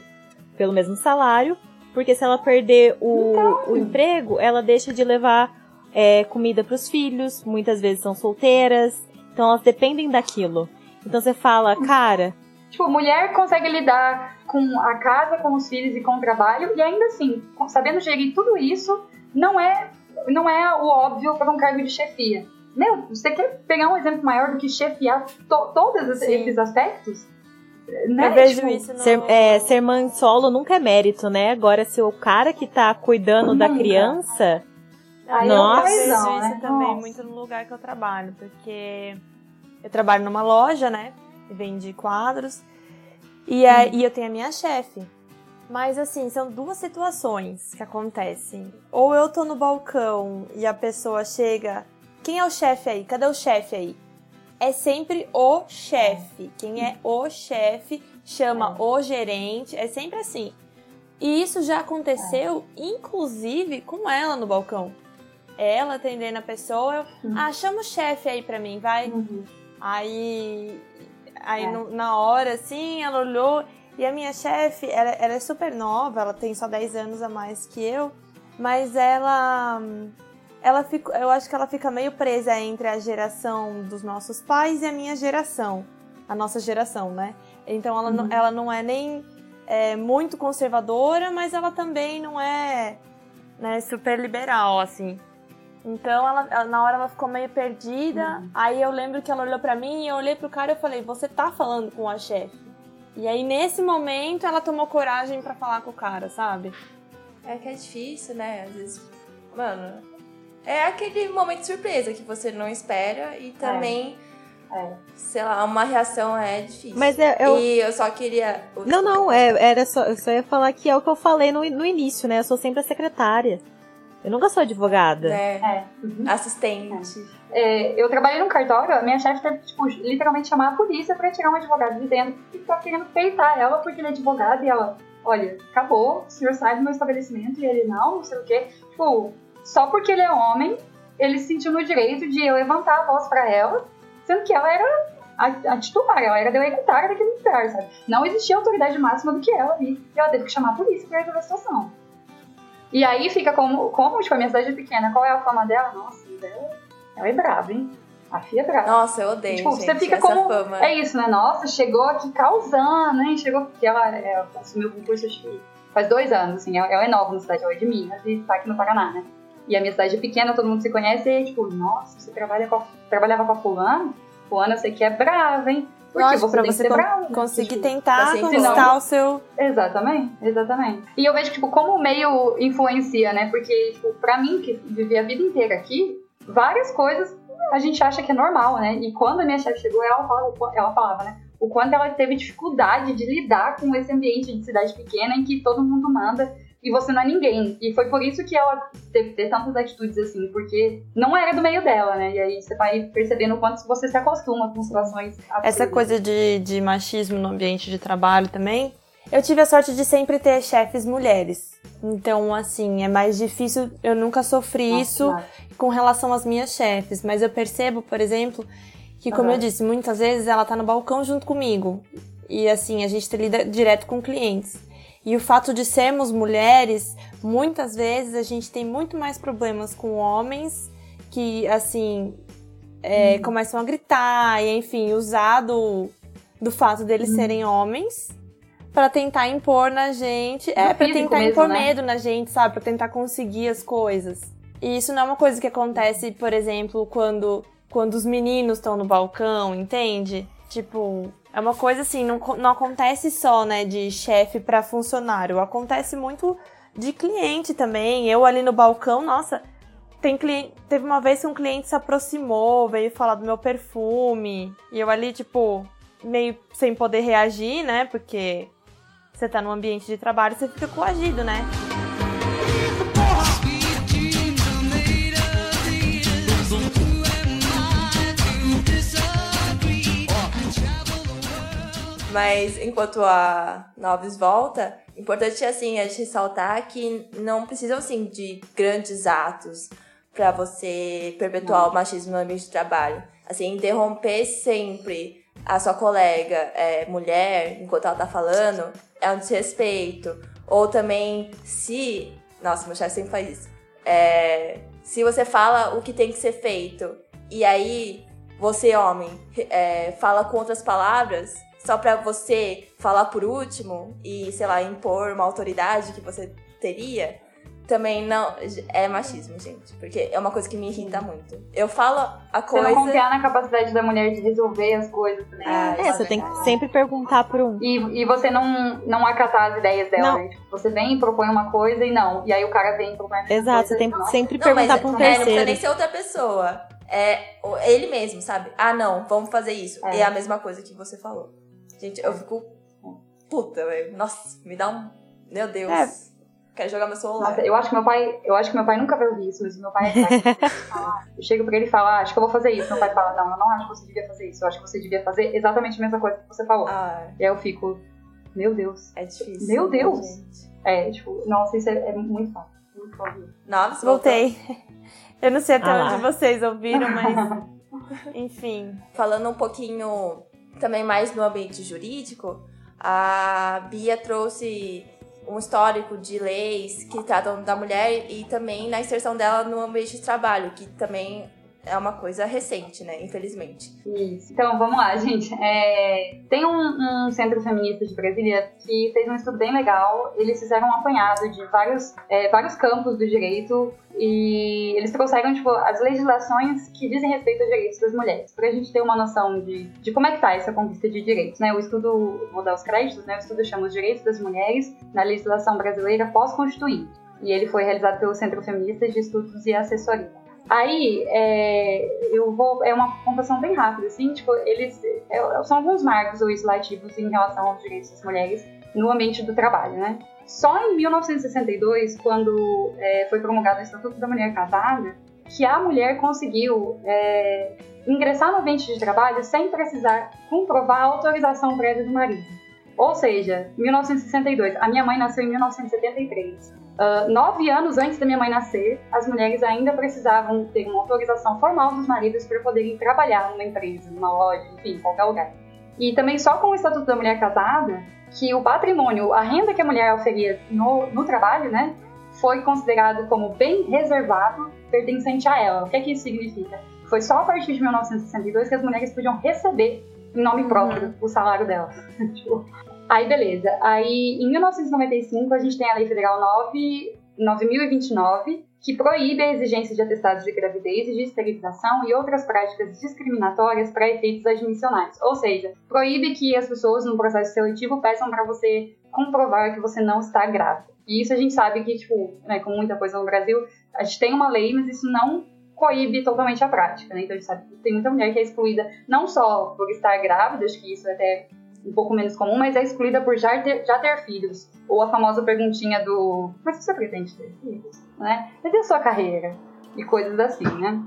pelo mesmo salário, porque se ela perder o, o emprego, ela deixa de levar é, comida para os filhos, muitas vezes são solteiras, então elas dependem daquilo. Então você fala, cara, Tipo, mulher consegue lidar com a casa, com os filhos e com o trabalho, e ainda assim, sabendo gerir tudo isso, não é, não é o óbvio para um cargo de chefia. Meu, você quer pegar um exemplo maior do que chefiar to- todos Sim. esses aspectos? Né? eu vejo Tipo, isso no... ser, é, ser mãe solo nunca é mérito, né? Agora, se o cara que tá cuidando da Nunca. criança. Aí Nossa. Eu vejo isso né? também Nossa. muito no lugar que eu trabalho, porque eu trabalho numa loja, né? Vende quadros. E, é, e eu tenho a minha chefe. Mas assim, são duas situações que acontecem. Ou eu tô no balcão e a pessoa chega. Quem é o chefe aí? Cadê o chefe aí? É sempre o chefe. Quem é o chefe chama o gerente. É sempre assim. E isso já aconteceu, inclusive, com ela no balcão. Ela atendendo a pessoa, eu, ah, chama o chefe aí pra mim, vai. Uhum. Aí, aí É. no- na hora, assim, ela olhou. E a minha chefe, ela, ela é super nova, ela tem só 10 anos a mais que eu. Mas ela. Ela fica, eu acho que ela fica meio presa entre a geração dos nossos pais e a minha geração. A nossa geração, né? Então ela, não, ela não é nem é, muito conservadora, mas ela também não é né, super liberal, assim. Então, ela, ela- na hora ela ficou meio perdida. Aí eu lembro que ela olhou pra mim e eu olhei pro cara e eu falei: Você tá falando com a chefe? E aí, nesse momento, ela tomou coragem pra falar com o cara, sabe? É que é difícil, né? Às vezes. Mano. É aquele momento de surpresa que você não espera e também. É. Sei lá, uma reação é difícil. Mas é, eu. E eu só queria. Não, não, é, era só, eu só ia falar que é o que eu falei no, no início, né? Eu sou sempre a secretária. Eu nunca sou advogada. Né? É. Uhum. Assistente. É, eu trabalhei num cartório, a minha chefe teve que, tipo, literalmente chamar a polícia pra tirar um advogado de dentro que tá querendo peitar ela porque ele é advogado e ela olha, acabou, o senhor sai do meu estabelecimento e ele não, não sei o quê. Tipo, só porque ele é homem, ele se sentiu no direito de eu levantar a voz para ela, sendo que ela era a, a titular, ela era delegatária daquele lugar, sabe? Não existia autoridade máxima do que ela ali. E ela teve que chamar a polícia pra resolver a situação. E aí fica como, como tipo, a minha cidade é pequena, qual é a fama dela? Nossa, ela, ela é brava, hein? A Fia é brava. Nossa, eu odeio. Tipo, gente, você fica como. Fama. É isso, né? Nossa, chegou aqui causando, hein? Chegou. Porque ela, ela assumiu o concurso, acho que faz dois anos, assim. Ela, ela é nova na cidade, ela é de Minas e tá aqui no Paraná, né? E a minha cidade é pequena, todo mundo se conhece e, tipo, nossa, você trabalha com trabalhava com a fulana? Fulana, você que é brava, hein? Porque Lógico, você tem você que ser bravo. Conseguir tipo, tentar assim, conquistar senão... o seu. Exatamente, exatamente. E eu vejo, tipo, como o meio influencia, né? Porque, tipo, pra mim, que vivi a vida inteira aqui, várias coisas a gente acha que é normal, né? E quando a minha chefe chegou, ela falava, ela falava, né? O quanto ela teve dificuldade de lidar com esse ambiente de cidade pequena em que todo mundo manda e você não é ninguém. E foi por isso que ela teve que ter tantas atitudes assim, porque não era do meio dela, né? E aí você vai percebendo o quanto você se acostuma com situações. Absurdas. Essa coisa de, de machismo no ambiente de trabalho também. Eu tive a sorte de sempre ter chefes mulheres. Então, assim, é mais difícil. Eu nunca sofri Nossa, isso claro. com relação às minhas chefes. Mas eu percebo, por exemplo, que, como uhum. eu disse, muitas vezes ela tá no balcão junto comigo. E, assim, a gente lida direto com clientes. E o fato de sermos mulheres, muitas vezes a gente tem muito mais problemas com homens que, assim, é, hum. começam a gritar e, enfim, usar do, do fato deles hum. serem homens para tentar impor na gente. é, para tentar mesmo, impor né? medo na gente, sabe? Pra tentar conseguir as coisas. E isso não é uma coisa que acontece, por exemplo, quando, quando os meninos estão no balcão, entende? Tipo, é uma coisa assim, não, não acontece só, né, de chefe para funcionário. Acontece muito de cliente também. Eu ali no balcão, nossa, tem cliente, teve uma vez que um cliente se aproximou, veio falar do meu perfume. E eu ali, tipo, meio sem poder reagir, né? Porque você tá num ambiente de trabalho, você fica coagido, né? Mas enquanto a Noves volta, importante assim é ressaltar que não precisam assim de grandes atos para você perpetuar o machismo no ambiente de trabalho. Assim, interromper sempre a sua colega é, mulher enquanto ela tá falando é um desrespeito. Ou também, se. Nossa, meu chefe sempre faz isso. É, se você fala o que tem que ser feito e aí você, homem, é, fala com outras palavras, só para você falar por último e, sei lá, impor uma autoridade que você teria, também não é machismo, gente. Porque é uma coisa que me irrita muito. Eu falo a coisa. Você não confiar na capacidade da mulher de resolver as coisas também. Ah, é, você tem que sempre perguntar por um. E, e você não, não acatar as ideias dela, né? Tipo, você vem e propõe uma coisa e não. E aí o cara vem e propõe uma Exato, você tem que sempre não, perguntar mas, pra um é, terceiro. Não precisa nem ser outra pessoa. É ele mesmo, sabe? Ah, não, vamos fazer isso. É, é a mesma coisa que você falou. Gente, eu fico puta, velho. Nossa, me dá um. Meu Deus. É. Quero jogar meu celular. Nossa, eu acho que meu pai, eu acho que meu pai nunca vai ouvir isso, mas meu pai, eu chego pra ele e falo, ah, acho que eu vou fazer isso. Meu pai fala, não, eu não acho que você devia fazer isso. Eu acho que você devia fazer exatamente a mesma coisa que você falou. Ah. E aí eu fico, meu Deus. É difícil. Meu Deus. Gente. É, tipo, nossa, isso é, é muito fácil. Muito fácil. Nossa, voltei. Eu não sei até ah, onde vocês ouviram, mas enfim. Falando um pouquinho também mais no ambiente jurídico, a Bia trouxe um histórico de leis que tratam da mulher e também na inserção dela no ambiente de trabalho, que também é uma coisa recente, né? Infelizmente. Isso. Então, vamos lá, gente. É... Tem um, um, centro feminista de Brasília que fez um estudo bem legal. Eles fizeram um apanhado de vários, é, vários campos do direito e eles trouxeram, tipo, as legislações que dizem respeito aos direitos das mulheres, pra gente ter uma noção de, de como é que tá essa conquista de direitos, né? O estudo, vou dar os créditos, né? O estudo chama Os Direitos das Mulheres na Legislação Brasileira Pós-Constituinte. E ele foi realizado pelo Centro Feminista de Estudos e Assessoria. Aí, é, eu vou. É uma pontuação bem rápida, assim, tipo, eles. É, são alguns marcos legislativos em relação aos direitos das mulheres no ambiente do trabalho, né? Só em 1962, quando é, foi promulgado o Estatuto da Mulher Casada, que a mulher conseguiu é, ingressar no ambiente de trabalho sem precisar comprovar a autorização prévia do marido. Ou seja, 1962. A minha mãe nasceu em 1973. Uh, nove anos antes da minha mãe nascer, as mulheres ainda precisavam ter uma autorização formal dos maridos para poderem trabalhar numa empresa, numa loja, enfim, em qualquer lugar. E também só com o Estatuto da Mulher Casada, que o patrimônio, a renda que a mulher oferia no, no trabalho, né, foi considerado como bem reservado pertencente a ela. O que, é que isso significa? Foi só a partir de 1962 que as mulheres podiam receber nome próprio uhum. o salário delas. tipo, Aí, beleza. Aí, em 1995, a gente tem a Lei Federal 9, 9029, que proíbe a exigência de atestados de gravidez e de esterilização e outras práticas discriminatórias para efeitos admissionais. Ou seja, proíbe que as pessoas no processo seletivo peçam para você comprovar que você não está grávida. E isso a gente sabe que, tipo, né, com muita coisa no Brasil, a gente tem uma lei, mas isso não coíbe totalmente a prática, né? Então a gente sabe que tem muita mulher que é excluída não só por estar grávida, acho que isso é até um pouco menos comum, mas é excluída por já ter, já ter filhos. Ou a famosa perguntinha do mas você pretende ter filhos? Né? Mas e a sua carreira? E coisas assim, né?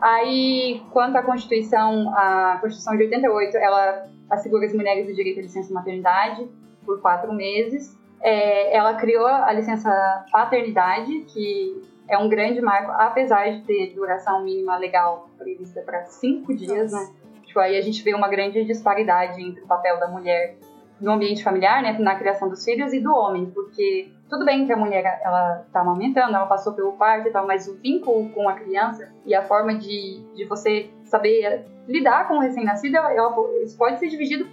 Aí, quanto à Constituição, a Constituição de 88, ela assegura as mulheres o direito à licença maternidade por quatro meses. É, ela criou a licença paternidade, que é um grande marco, apesar de ter duração mínima legal prevista para cinco dias, né? Tipo, aí a gente vê uma grande disparidade entre o papel da mulher no ambiente familiar, né, na criação dos filhos, e do homem, porque tudo bem que a mulher ela está amamentando, ela passou pelo parto e tal, mas o vínculo com a criança e a forma de, de você saber lidar com o recém-nascido, isso pode ser dividido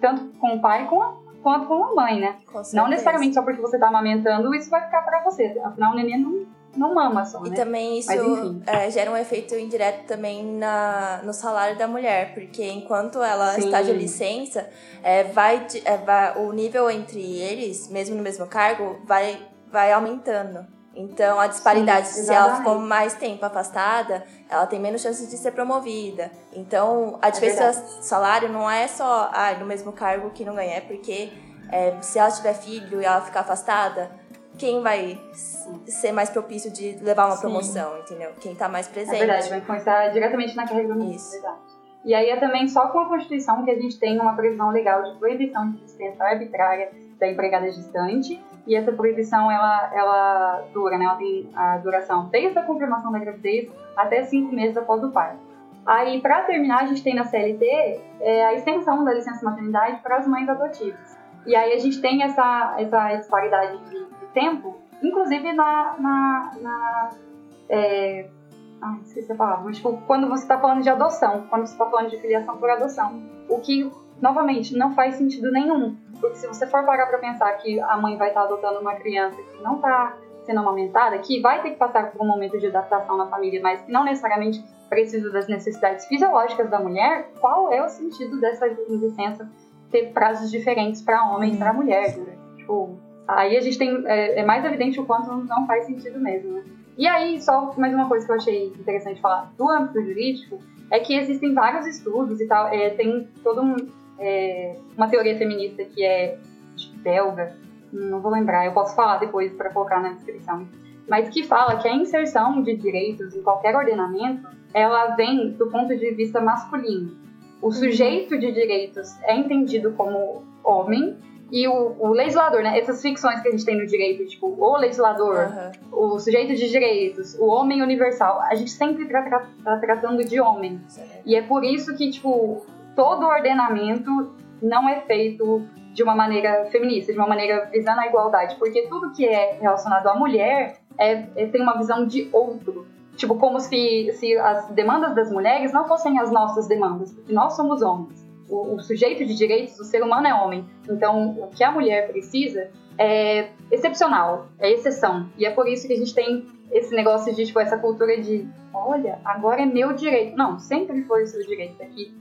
tanto com o pai com a, quanto com a mãe, né? Não necessariamente só porque você está amamentando, isso vai ficar para você. Afinal, o neném não não mama só, E né? também isso é, gera um efeito indireto também na, no salário da mulher, porque enquanto ela Sim. está de licença, é, vai, é, vai, o nível entre eles, mesmo no mesmo cargo, vai, vai aumentando. Então, a disparidade, Sim, se ela ficou mais tempo afastada, ela tem menos chances de ser promovida. Então, a é diferença de salário não é só ah, no mesmo cargo que não ganha, é porque é, se ela tiver filho e ela ficar afastada, quem vai ser mais propício de levar uma Sim. promoção, entendeu? Quem tá mais presente. É verdade, vai influenciar diretamente na carreira do Isso. Verdade. E aí é também só com a Constituição que a gente tem uma previsão legal de proibição de dispensa arbitrária da empregada gestante. E essa proibição, ela, ela dura, né? Ela tem a duração desde a confirmação da gravidez até cinco meses após o parto. Aí, para terminar, a gente tem na CLT é, a extensão da licença maternidade para as mães adotivas. E aí a gente tem essa, essa disparidade de tempo, inclusive na. na, na é... Ai, esqueci a palavra, mas tipo, quando você está falando de adoção, quando você está falando de filiação por adoção. O que, novamente, não faz sentido nenhum. Porque se você for parar para pensar que a mãe vai estar tá adotando uma criança que não está sendo amamentada, que vai ter que passar por um momento de adaptação na família, mas que não necessariamente precisa das necessidades fisiológicas da mulher, qual é o sentido dessa licença ter prazos diferentes para homem e para mulher? Né? Tipo, Aí a gente tem. É, é, mais evidente o quanto não faz sentido mesmo, né? E aí, só mais uma coisa que eu achei interessante falar do âmbito jurídico é que existem vários estudos e tal. É, tem toda um, é, uma teoria feminista que é belga, não vou lembrar, eu posso falar depois para colocar na descrição. Mas que fala que a inserção de direitos em qualquer ordenamento ela vem do ponto de vista masculino. O uhum. sujeito de direitos é entendido como homem e o, o, legislador, né? Essas ficções que a gente tem no direito, tipo, o legislador, uhum. o sujeito de direitos, o homem universal, a gente sempre está tra tá tratando de homem. E é por isso que, tipo, todo ordenamento não é feito de uma maneira feminista, de uma maneira visando a igualdade, porque tudo que é relacionado à mulher é, é tem uma visão de outro. Tipo, como se, se as demandas das mulheres não fossem as nossas demandas, porque nós somos homens o, o, sujeito de direitos, o ser humano é homem. Então, o que a mulher precisa é excepcional, é exceção. E é por isso que a gente tem esse negócio de, tipo, essa cultura de, olha, agora é meu direito. Não, sempre foi o seu direito aqui.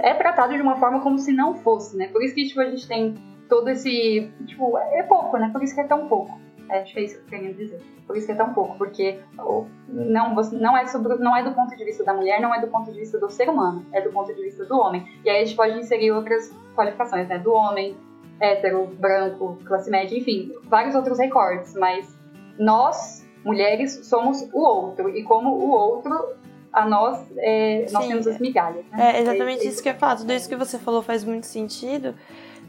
É tratado de uma forma como se não fosse, né? Por isso que, tipo, a gente tem todo esse, tipo, é pouco, né? Por isso que é tão pouco. É, acho que é isso que eu queria dizer. Por isso que é tão pouco, porque não, não, é sobre, não é do ponto de vista da mulher, não é do ponto de vista do ser humano, é do ponto de vista do homem. E aí a gente pode inserir outras qualificações, né? Do homem, hétero, branco, classe média, enfim, vários outros recortes, mas nós, mulheres, somos o outro, e como o outro, a nós, é, nós temos as migalhas. Né? É exatamente é, isso que eu ia falar, tudo isso que você falou faz muito sentido,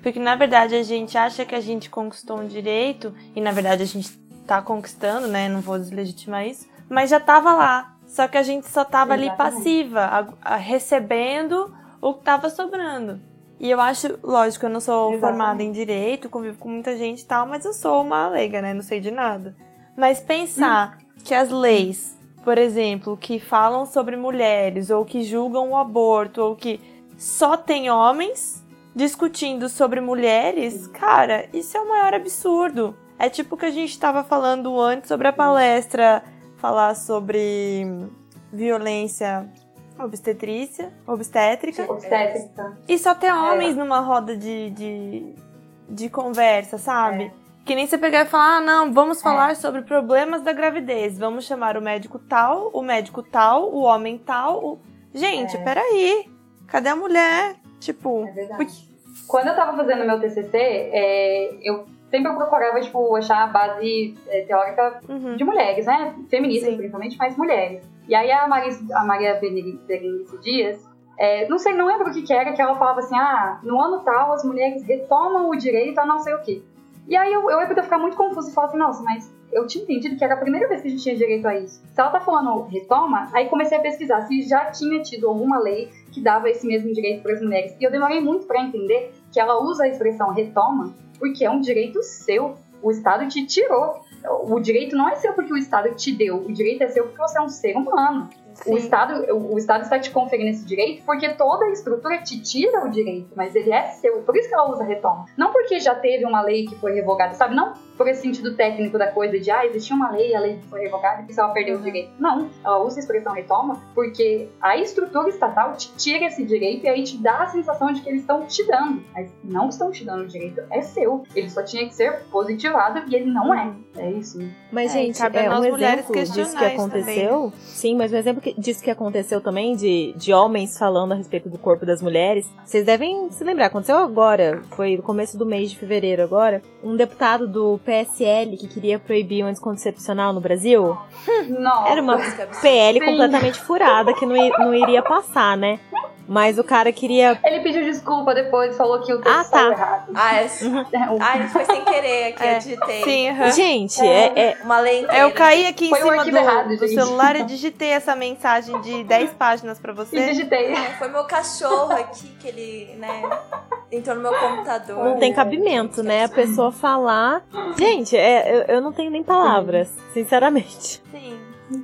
Porque na verdade a gente acha que a gente conquistou um direito, e na verdade a gente tá conquistando, né? Não vou deslegitimar isso, mas já tava lá. Só que a gente só tava Exatamente. ali passiva, a, a, recebendo o que tava sobrando. E eu acho, lógico, eu não sou Exatamente. formada em direito, convivo com muita gente e tal, mas eu sou uma leiga, né? Não sei de nada. Mas pensar hum. que as leis, por exemplo, que falam sobre mulheres, ou que julgam o aborto, ou que só tem homens discutindo sobre mulheres, cara, isso é o maior absurdo. É tipo o que a gente estava falando antes sobre a palestra falar sobre violência obstetrícia, obstétrica. Obstétrica. E só ter homens é. numa roda de, de, de conversa, sabe? É. Que nem você pegar e falar, ah, não, vamos falar é. sobre problemas da gravidez. Vamos chamar o médico tal, o médico tal, o homem tal. O... Gente, é. peraí. Cadê a mulher? Tipo. É verdade. Quando eu tava fazendo meu TCC, é, eu sempre procurava, tipo, achar a base é, teórica uhum. de mulheres, né? Feministas, Sim. principalmente, mas mulheres. E aí a Maria, a Maria Berenice Dias, é, não sei, não lembro o que, que era, que ela falava assim, ah, no ano tal as mulheres retomam o direito a não sei o quê. E aí eu, eu eu ficar muito confusa e falar assim, nossa, mas eu tinha entendido que era a primeira vez que a gente tinha direito a isso. Se ela tá falando retoma, aí comecei a pesquisar se já tinha tido alguma lei que dava esse mesmo direito para as mulheres. E eu demorei muito para entender que ela usa a expressão retoma porque é um direito seu. O Estado te tirou. O direito não é seu porque o Estado te deu. O direito é seu porque você é um ser humano. O Estado, o, o Estado está te conferindo esse direito porque toda a estrutura te tira o direito, mas ele é seu. Por isso que ela usa retoma. Não porque já teve uma lei que foi revogada, sabe? Não por esse sentido técnico da coisa de, ah, existia uma lei, a lei foi revogada e ela perdeu uhum. o direito. Não, ela usa a expressão retoma porque a estrutura estatal te tira esse direito e aí te dá a sensação de que eles estão te dando. Mas não estão te dando o direito, é seu. Ele só tinha que ser positivado e ele não é. Uhum. É isso. Mas, é, gente, é, um exemplo disso que aconteceu. Também. Sim, mas um exemplo que, disso que aconteceu também, de, de homens falando a respeito do corpo das mulheres. Vocês devem se lembrar, aconteceu agora, foi no começo do mês de fevereiro agora, um deputado do PSL que queria proibir o anticoncepcional no Brasil. Nossa, Era uma PL completamente furada que não, não iria passar, né? Mas o cara queria. Ele pediu desculpa depois, falou que o texto ah, tá. errado. Ah, é... uhum. ah, foi sem querer aqui, é. eu digitei. Sim, uhum. Gente, é, é, é, uma lei inteira. Eu caí aqui em foi cima do, errado, do celular e digitei essa mensagem de 10 páginas pra você. E digitei. É, foi meu cachorro aqui que ele, né, entrou no meu computador. Não tem cabimento, né? A pessoa falar. Gente, é, eu, eu não tenho nem palavras, sinceramente. Sim.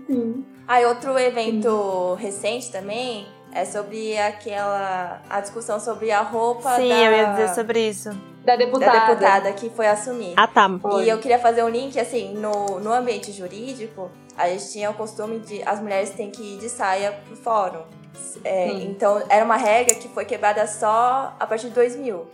Sim. Aí, outro evento recente também é sobre aquela. a discussão sobre a roupa Sim, da. eu ia dizer sobre isso. Da deputada. Da deputada que foi assumir. Ah, tá. Foi. E eu queria fazer um link, assim, no, no ambiente jurídico, a gente tinha o costume de. as mulheres têm que ir de saia pro fórum. É, então, era uma regra que foi quebrada só a partir de 2000.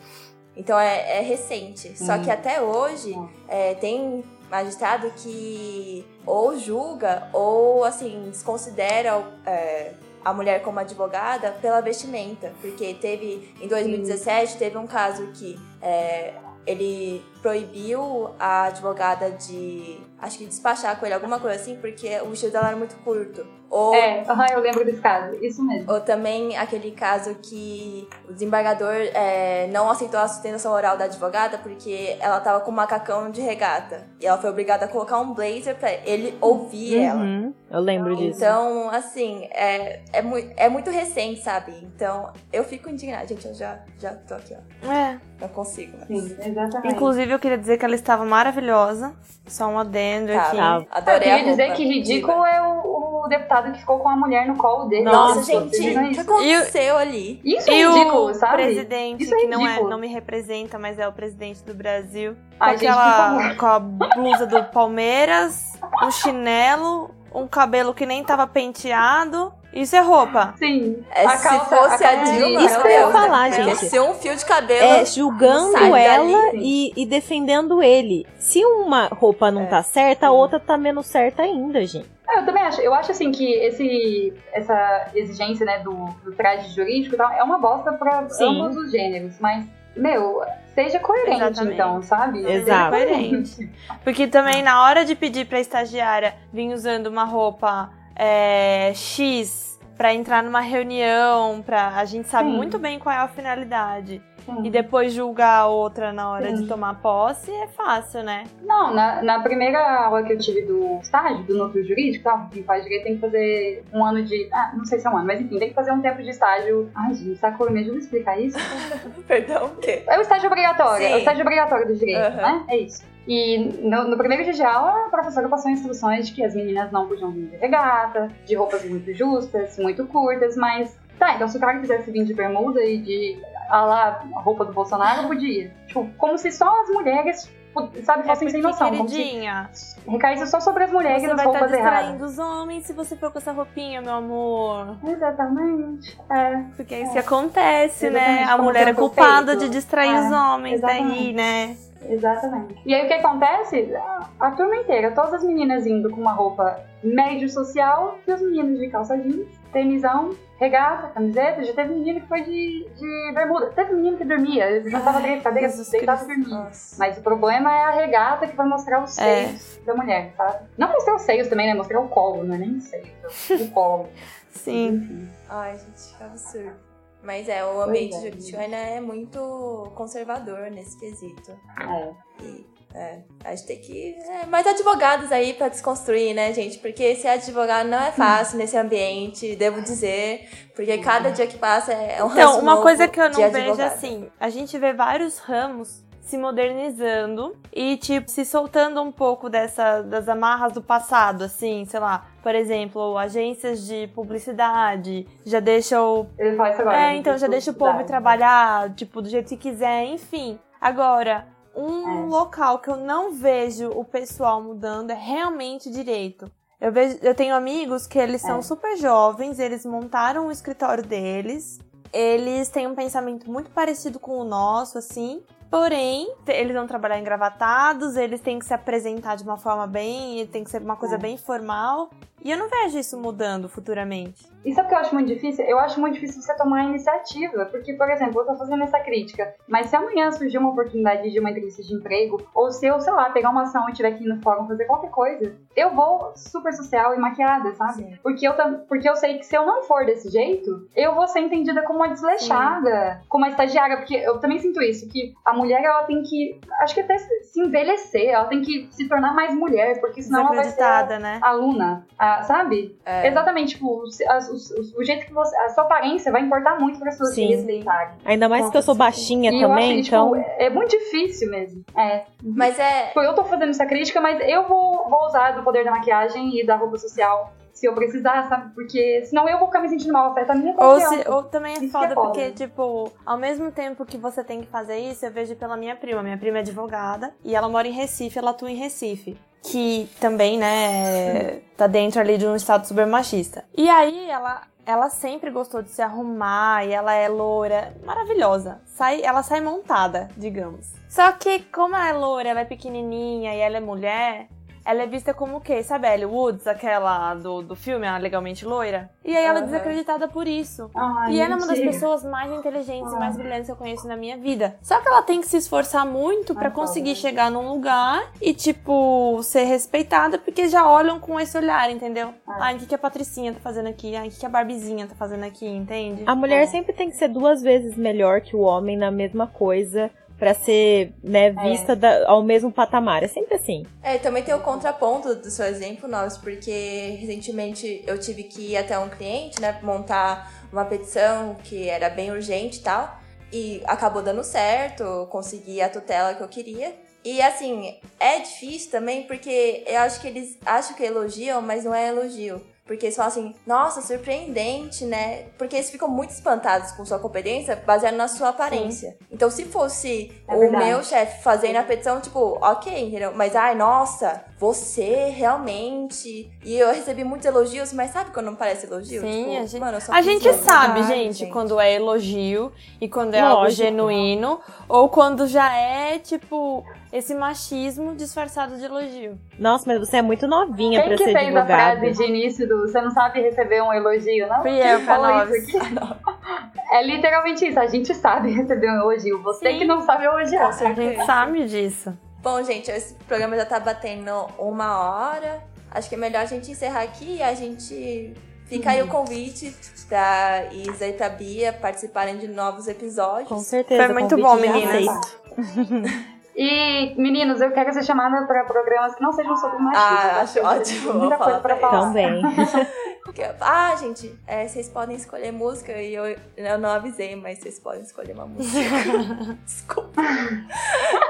Então, é, é recente. Hum. Só que até hoje, é, tem magistrado que ou julga ou, assim, desconsidera. É, a mulher como advogada pela vestimenta, porque teve em 2017 teve um caso que é, ele proibiu a advogada de, acho que despachar com ele, alguma coisa assim, porque o vestido dela era muito curto. Ou, é, uhum, eu lembro desse caso, isso mesmo. Ou também aquele caso que o desembargador é, não aceitou a sustentação oral da advogada porque ela tava com um macacão de regata. E ela foi obrigada a colocar um blazer pra ele ouvir uhum, ela. Eu lembro disso. Então, assim, é, é, mu é muito recente, sabe? Então, eu fico indignada. Gente, eu já, já tô aqui, ó. É. Não consigo. Mas... Sim, exatamente. Inclusive, eu queria dizer que ela estava maravilhosa. Só um adendo tá, aqui. Tá. Adorei eu queria dizer que ridículo é o, o, deputado que ficou com a mulher no colo dele. Nossa, Nossa gente, o que aconteceu ali? Isso é ridículo, o sabe? presidente, Isso é que não, é, não me representa, mas é o presidente do Brasil. Com, Ai, aquela, gente, com a blusa do Palmeiras, um chinelo, um cabelo que nem tava penteado. Isso é roupa. Sim. É, se calça, fosse a, a Dilma, isso que eu ia falar, né? gente. Ser um fio de cabelo. É, julgando ela e, e, defendendo ele. Se uma roupa não é. tá certa, a outra tá menos certa ainda, gente. É, eu também acho. Eu acho assim que esse, essa exigência né, do, do traje jurídico tal, é uma bosta pra ambos os gêneros, mas meu, seja coerente, Exatamente. então, sabe? Exato. Seja coerente. Porque também na hora de pedir pra estagiária vir usando uma roupa é, X para entrar numa reunião, pra, a gente sabe Sim. muito bem qual é a finalidade. Sim. e depois julgar a outra na hora de tomar posse é fácil, né? Não, na, na primeira aula que eu tive do estágio, do núcleo jurídico, tá? quem faz direito tem que fazer um ano de. Ah, não sei se é um ano, mas enfim, tem que fazer um tempo de estágio. Ai, gente, Sakura, me ajuda a explicar isso? Perdão, o quê? É o estágio obrigatório, Sim. é o estágio obrigatório do direito, uhum. né? É isso. E no, no, primeiro dia de aula, a professora passou instruções de que as meninas não podiam vir de regata, de roupas muito justas, muito curtas, mas tá, então se o cara quisesse vir de bermuda e de a lá, a roupa do Bolsonaro, podia. Tipo, como se só as mulheres sabe, fossem é sem noção. Queridinha. Recai só sobre as mulheres você vai roupas estar distraindo os homens se você for com essa roupinha, meu amor. Exatamente. É. Porque isso é. acontece, né? A mulher é culpada de distrair é. os homens Exatamente. daí, né? Exatamente. E aí o que acontece? A turma inteira, todas as meninas indo com uma roupa médio social e os meninos de calça jeans, tenisão, regata, camiseta. Já teve menino que foi de, de bermuda. Teve menino que dormia, já tava três cadeiras, deitado dormindo. Mas o problema é a regata que vai mostrar os é. seios é. da mulher, sabe? Não mostrar os seios também, né? Mostrar o colo, não é nem seio, o colo. Sim. Ai, gente, que absurdo. Mas é, o ambiente é, jurídico ainda é muito conservador nesse quesito. É. E, é, a gente tem que. É, mais advogados aí para desconstruir, né, gente? Porque ser advogado não é fácil nesse ambiente, devo dizer. Porque cada dia que passa é um Então, uma coisa que eu não vejo assim: a gente vê vários ramos se modernizando e, tipo, se soltando um pouco dessa, das amarras do passado, assim, sei lá. Por exemplo, agências de publicidade já deixam. Ele faz agora. É, então já deixa o povo trabalhar, tipo, do jeito que quiser, enfim. Agora, um é. local que eu não vejo o pessoal mudando é realmente direito. Eu, vejo, eu tenho amigos que eles são é. super jovens, eles montaram o escritório deles, eles têm um pensamento muito parecido com o nosso, assim, Porém, eles vão trabalhar engravatados, eles têm que se apresentar de uma forma bem, tem que ser uma coisa é. bem formal. E eu não vejo isso mudando futuramente. E sabe o que eu acho muito difícil? Eu acho muito difícil você tomar a iniciativa. Porque, por exemplo, eu tô fazendo essa crítica. Mas se amanhã surgir uma oportunidade de uma entrevista de emprego, ou se eu, sei lá, pegar uma ação e tiver aqui no fórum fazer qualquer coisa, eu vou super social e maquiada, sabe? Porque eu, porque eu sei que se eu não for desse jeito, eu vou ser entendida como uma desleixada, Sim. como uma estagiária. Porque eu também sinto isso, que a mulher, ela tem que, acho que até se envelhecer, ela tem que se tornar mais mulher, porque senão ela vai ser né? aluna. A sabe? É. Exatamente, tipo, o, o, o, jeito que você. A sua aparência vai importar muito para suas se respeitarem. Ainda mais que eu sou baixinha e também, acho, então. Tipo, é, é muito difícil mesmo. É. Mas é. Tipo, eu tô fazendo essa crítica, mas eu vou, vou usar do poder da maquiagem e da roupa social se eu precisar, sabe? Porque senão eu vou ficar me sentindo mal, afeta a minha confiança. Ou, se, ou também é foda, é foda, porque, tipo, ao mesmo tempo que você tem que fazer isso, eu vejo pela minha prima. Minha prima é advogada e ela mora em Recife, ela atua em Recife que também, né, tá dentro ali de um estado super machista. E aí ela ela sempre gostou de se arrumar e ela é loura, maravilhosa. Sai, ela sai montada, digamos. Só que como ela é loura, ela é pequenininha e ela é mulher, ela é vista como o quê? Sabe a Ellie Woods, aquela do, do filme, a Legalmente Loira? E aí ela é desacreditada por isso. Ai, e ela é uma das pessoas mais inteligentes e mais brilhantes que eu conheço na minha vida. Só que ela tem que se esforçar muito para conseguir chegar num lugar e, tipo, ser respeitada, porque já olham com esse olhar, entendeu? Ai, o que, que a Patricinha tá fazendo aqui? Ai, o que, que a Barbizinha tá fazendo aqui, entende? A mulher é. sempre tem que ser duas vezes melhor que o homem na mesma coisa para ser né, é. vista é. da, ao mesmo patamar. É sempre assim. É, também tem o contraponto do seu exemplo, nós, porque recentemente eu tive que ir até um cliente, né, montar uma petição que era bem urgente e tal, e acabou dando certo, consegui a tutela que eu queria. E assim, é difícil também porque eu acho que eles acham que elogiam, mas não é elogio. Porque eles falam assim, nossa, surpreendente, né? Porque eles ficam muito espantados com sua competência baseado na sua aparência. Sim. Então, se fosse é o verdade. meu chefe fazendo a petição, tipo, ok, entendeu? Mas, ai, nossa, você realmente. E eu recebi muitos elogios, mas sabe quando não parece elogio? Sim, tipo, a gente, mano, a gente sabe, gente, gente, quando é elogio e quando é Lógico. algo genuíno, ou quando já é, tipo, esse machismo disfarçado de elogio. Nossa, mas você é muito novinha Quem pra ser advogada. Quem que fez a frase de início do você não sabe receber um elogio, não? Fui eu, pra É literalmente isso, a gente sabe receber um elogio, você Sim. que não sabe elogiar. A gente sabe disso. Bom, gente, esse programa já tá batendo uma hora. Acho que é melhor a gente encerrar aqui e a gente Fica aí o convite pra Isa e pra Bia participarem de novos episódios. Com certeza. Foi muito bom, meninas. E, meninos, eu quero ser chamada para programas que não sejam sobre machismo. Ah, acho ótimo. Muita coisa pra falar. Também. Ah, gente, é, vocês podem escolher música e eu, eu não avisei, mas vocês podem escolher uma música. desculpa.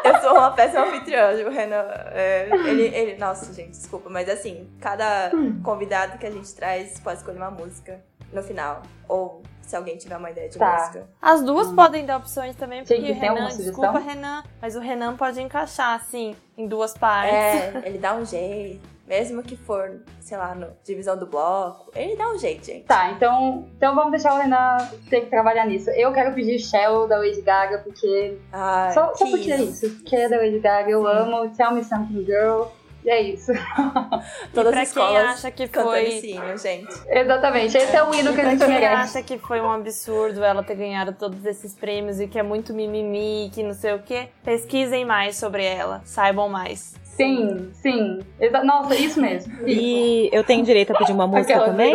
Eu sou uma péssima anfitriã, o Renan. é, ele, ele, nossa, gente, desculpa, mas assim, cada convidado que a gente traz pode escolher uma música no final. Ou se alguém tiver uma ideia de Tá. música. As duas podem dar opções também, porque tem Renan, desculpa? Renan, mas o Renan pode encaixar, assim, em duas partes. É, ele dá um jeito. Mesmo que for, sei lá, no divisão do bloco, ele dá um jeito, gente. Tá, então, então vamos deixar o Renan ter que trabalhar nisso. Eu quero pedir Shell da Lady Gaga, porque. Ai, só só que porque é isso. Porque é da Lady Gaga, eu amo. Tell Me Something Girl. E é isso. Todas pra as quem escolas acha que foi- esse hino, gente. Exatamente. Esse é o hino que a gente Quem merece. acha que foi um absurdo ela ter ganhado todos esses prêmios e que é muito mimimi, que não sei o quê, pesquisem mais sobre ela, saibam mais. Sim, sim. Exa- Nossa, isso mesmo. Isso. E eu tenho direito a pedir uma música Aquela também?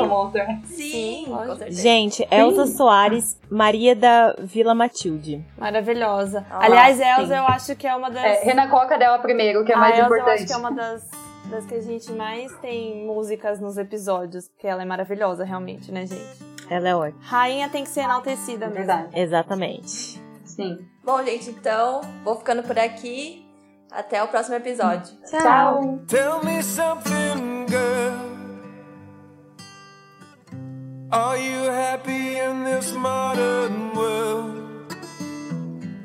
Sim, certeza. Gente, Elza Soares, Maria da Vila Matilde. Maravilhosa. Ah, Aliás, sim. Elza, eu acho que é uma das. É, Renan coloca dela primeiro, que é a mais Elza, eu importante. acho que é uma das, das que a gente mais tem músicas nos episódios, porque ela é maravilhosa, realmente, né, gente? Ela é ótima. Rainha tem que ser enaltecida mesmo. Verdade. Exatamente. Sim. Bom, gente, então, vou ficando por aqui. Até o próximo episódio. Tchau. Tell me something, girl. Are you happy in this modern world?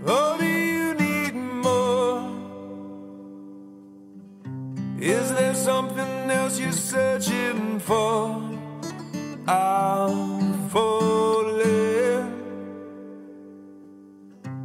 Or do you need more? Is there something else you're searching for? I'm falling.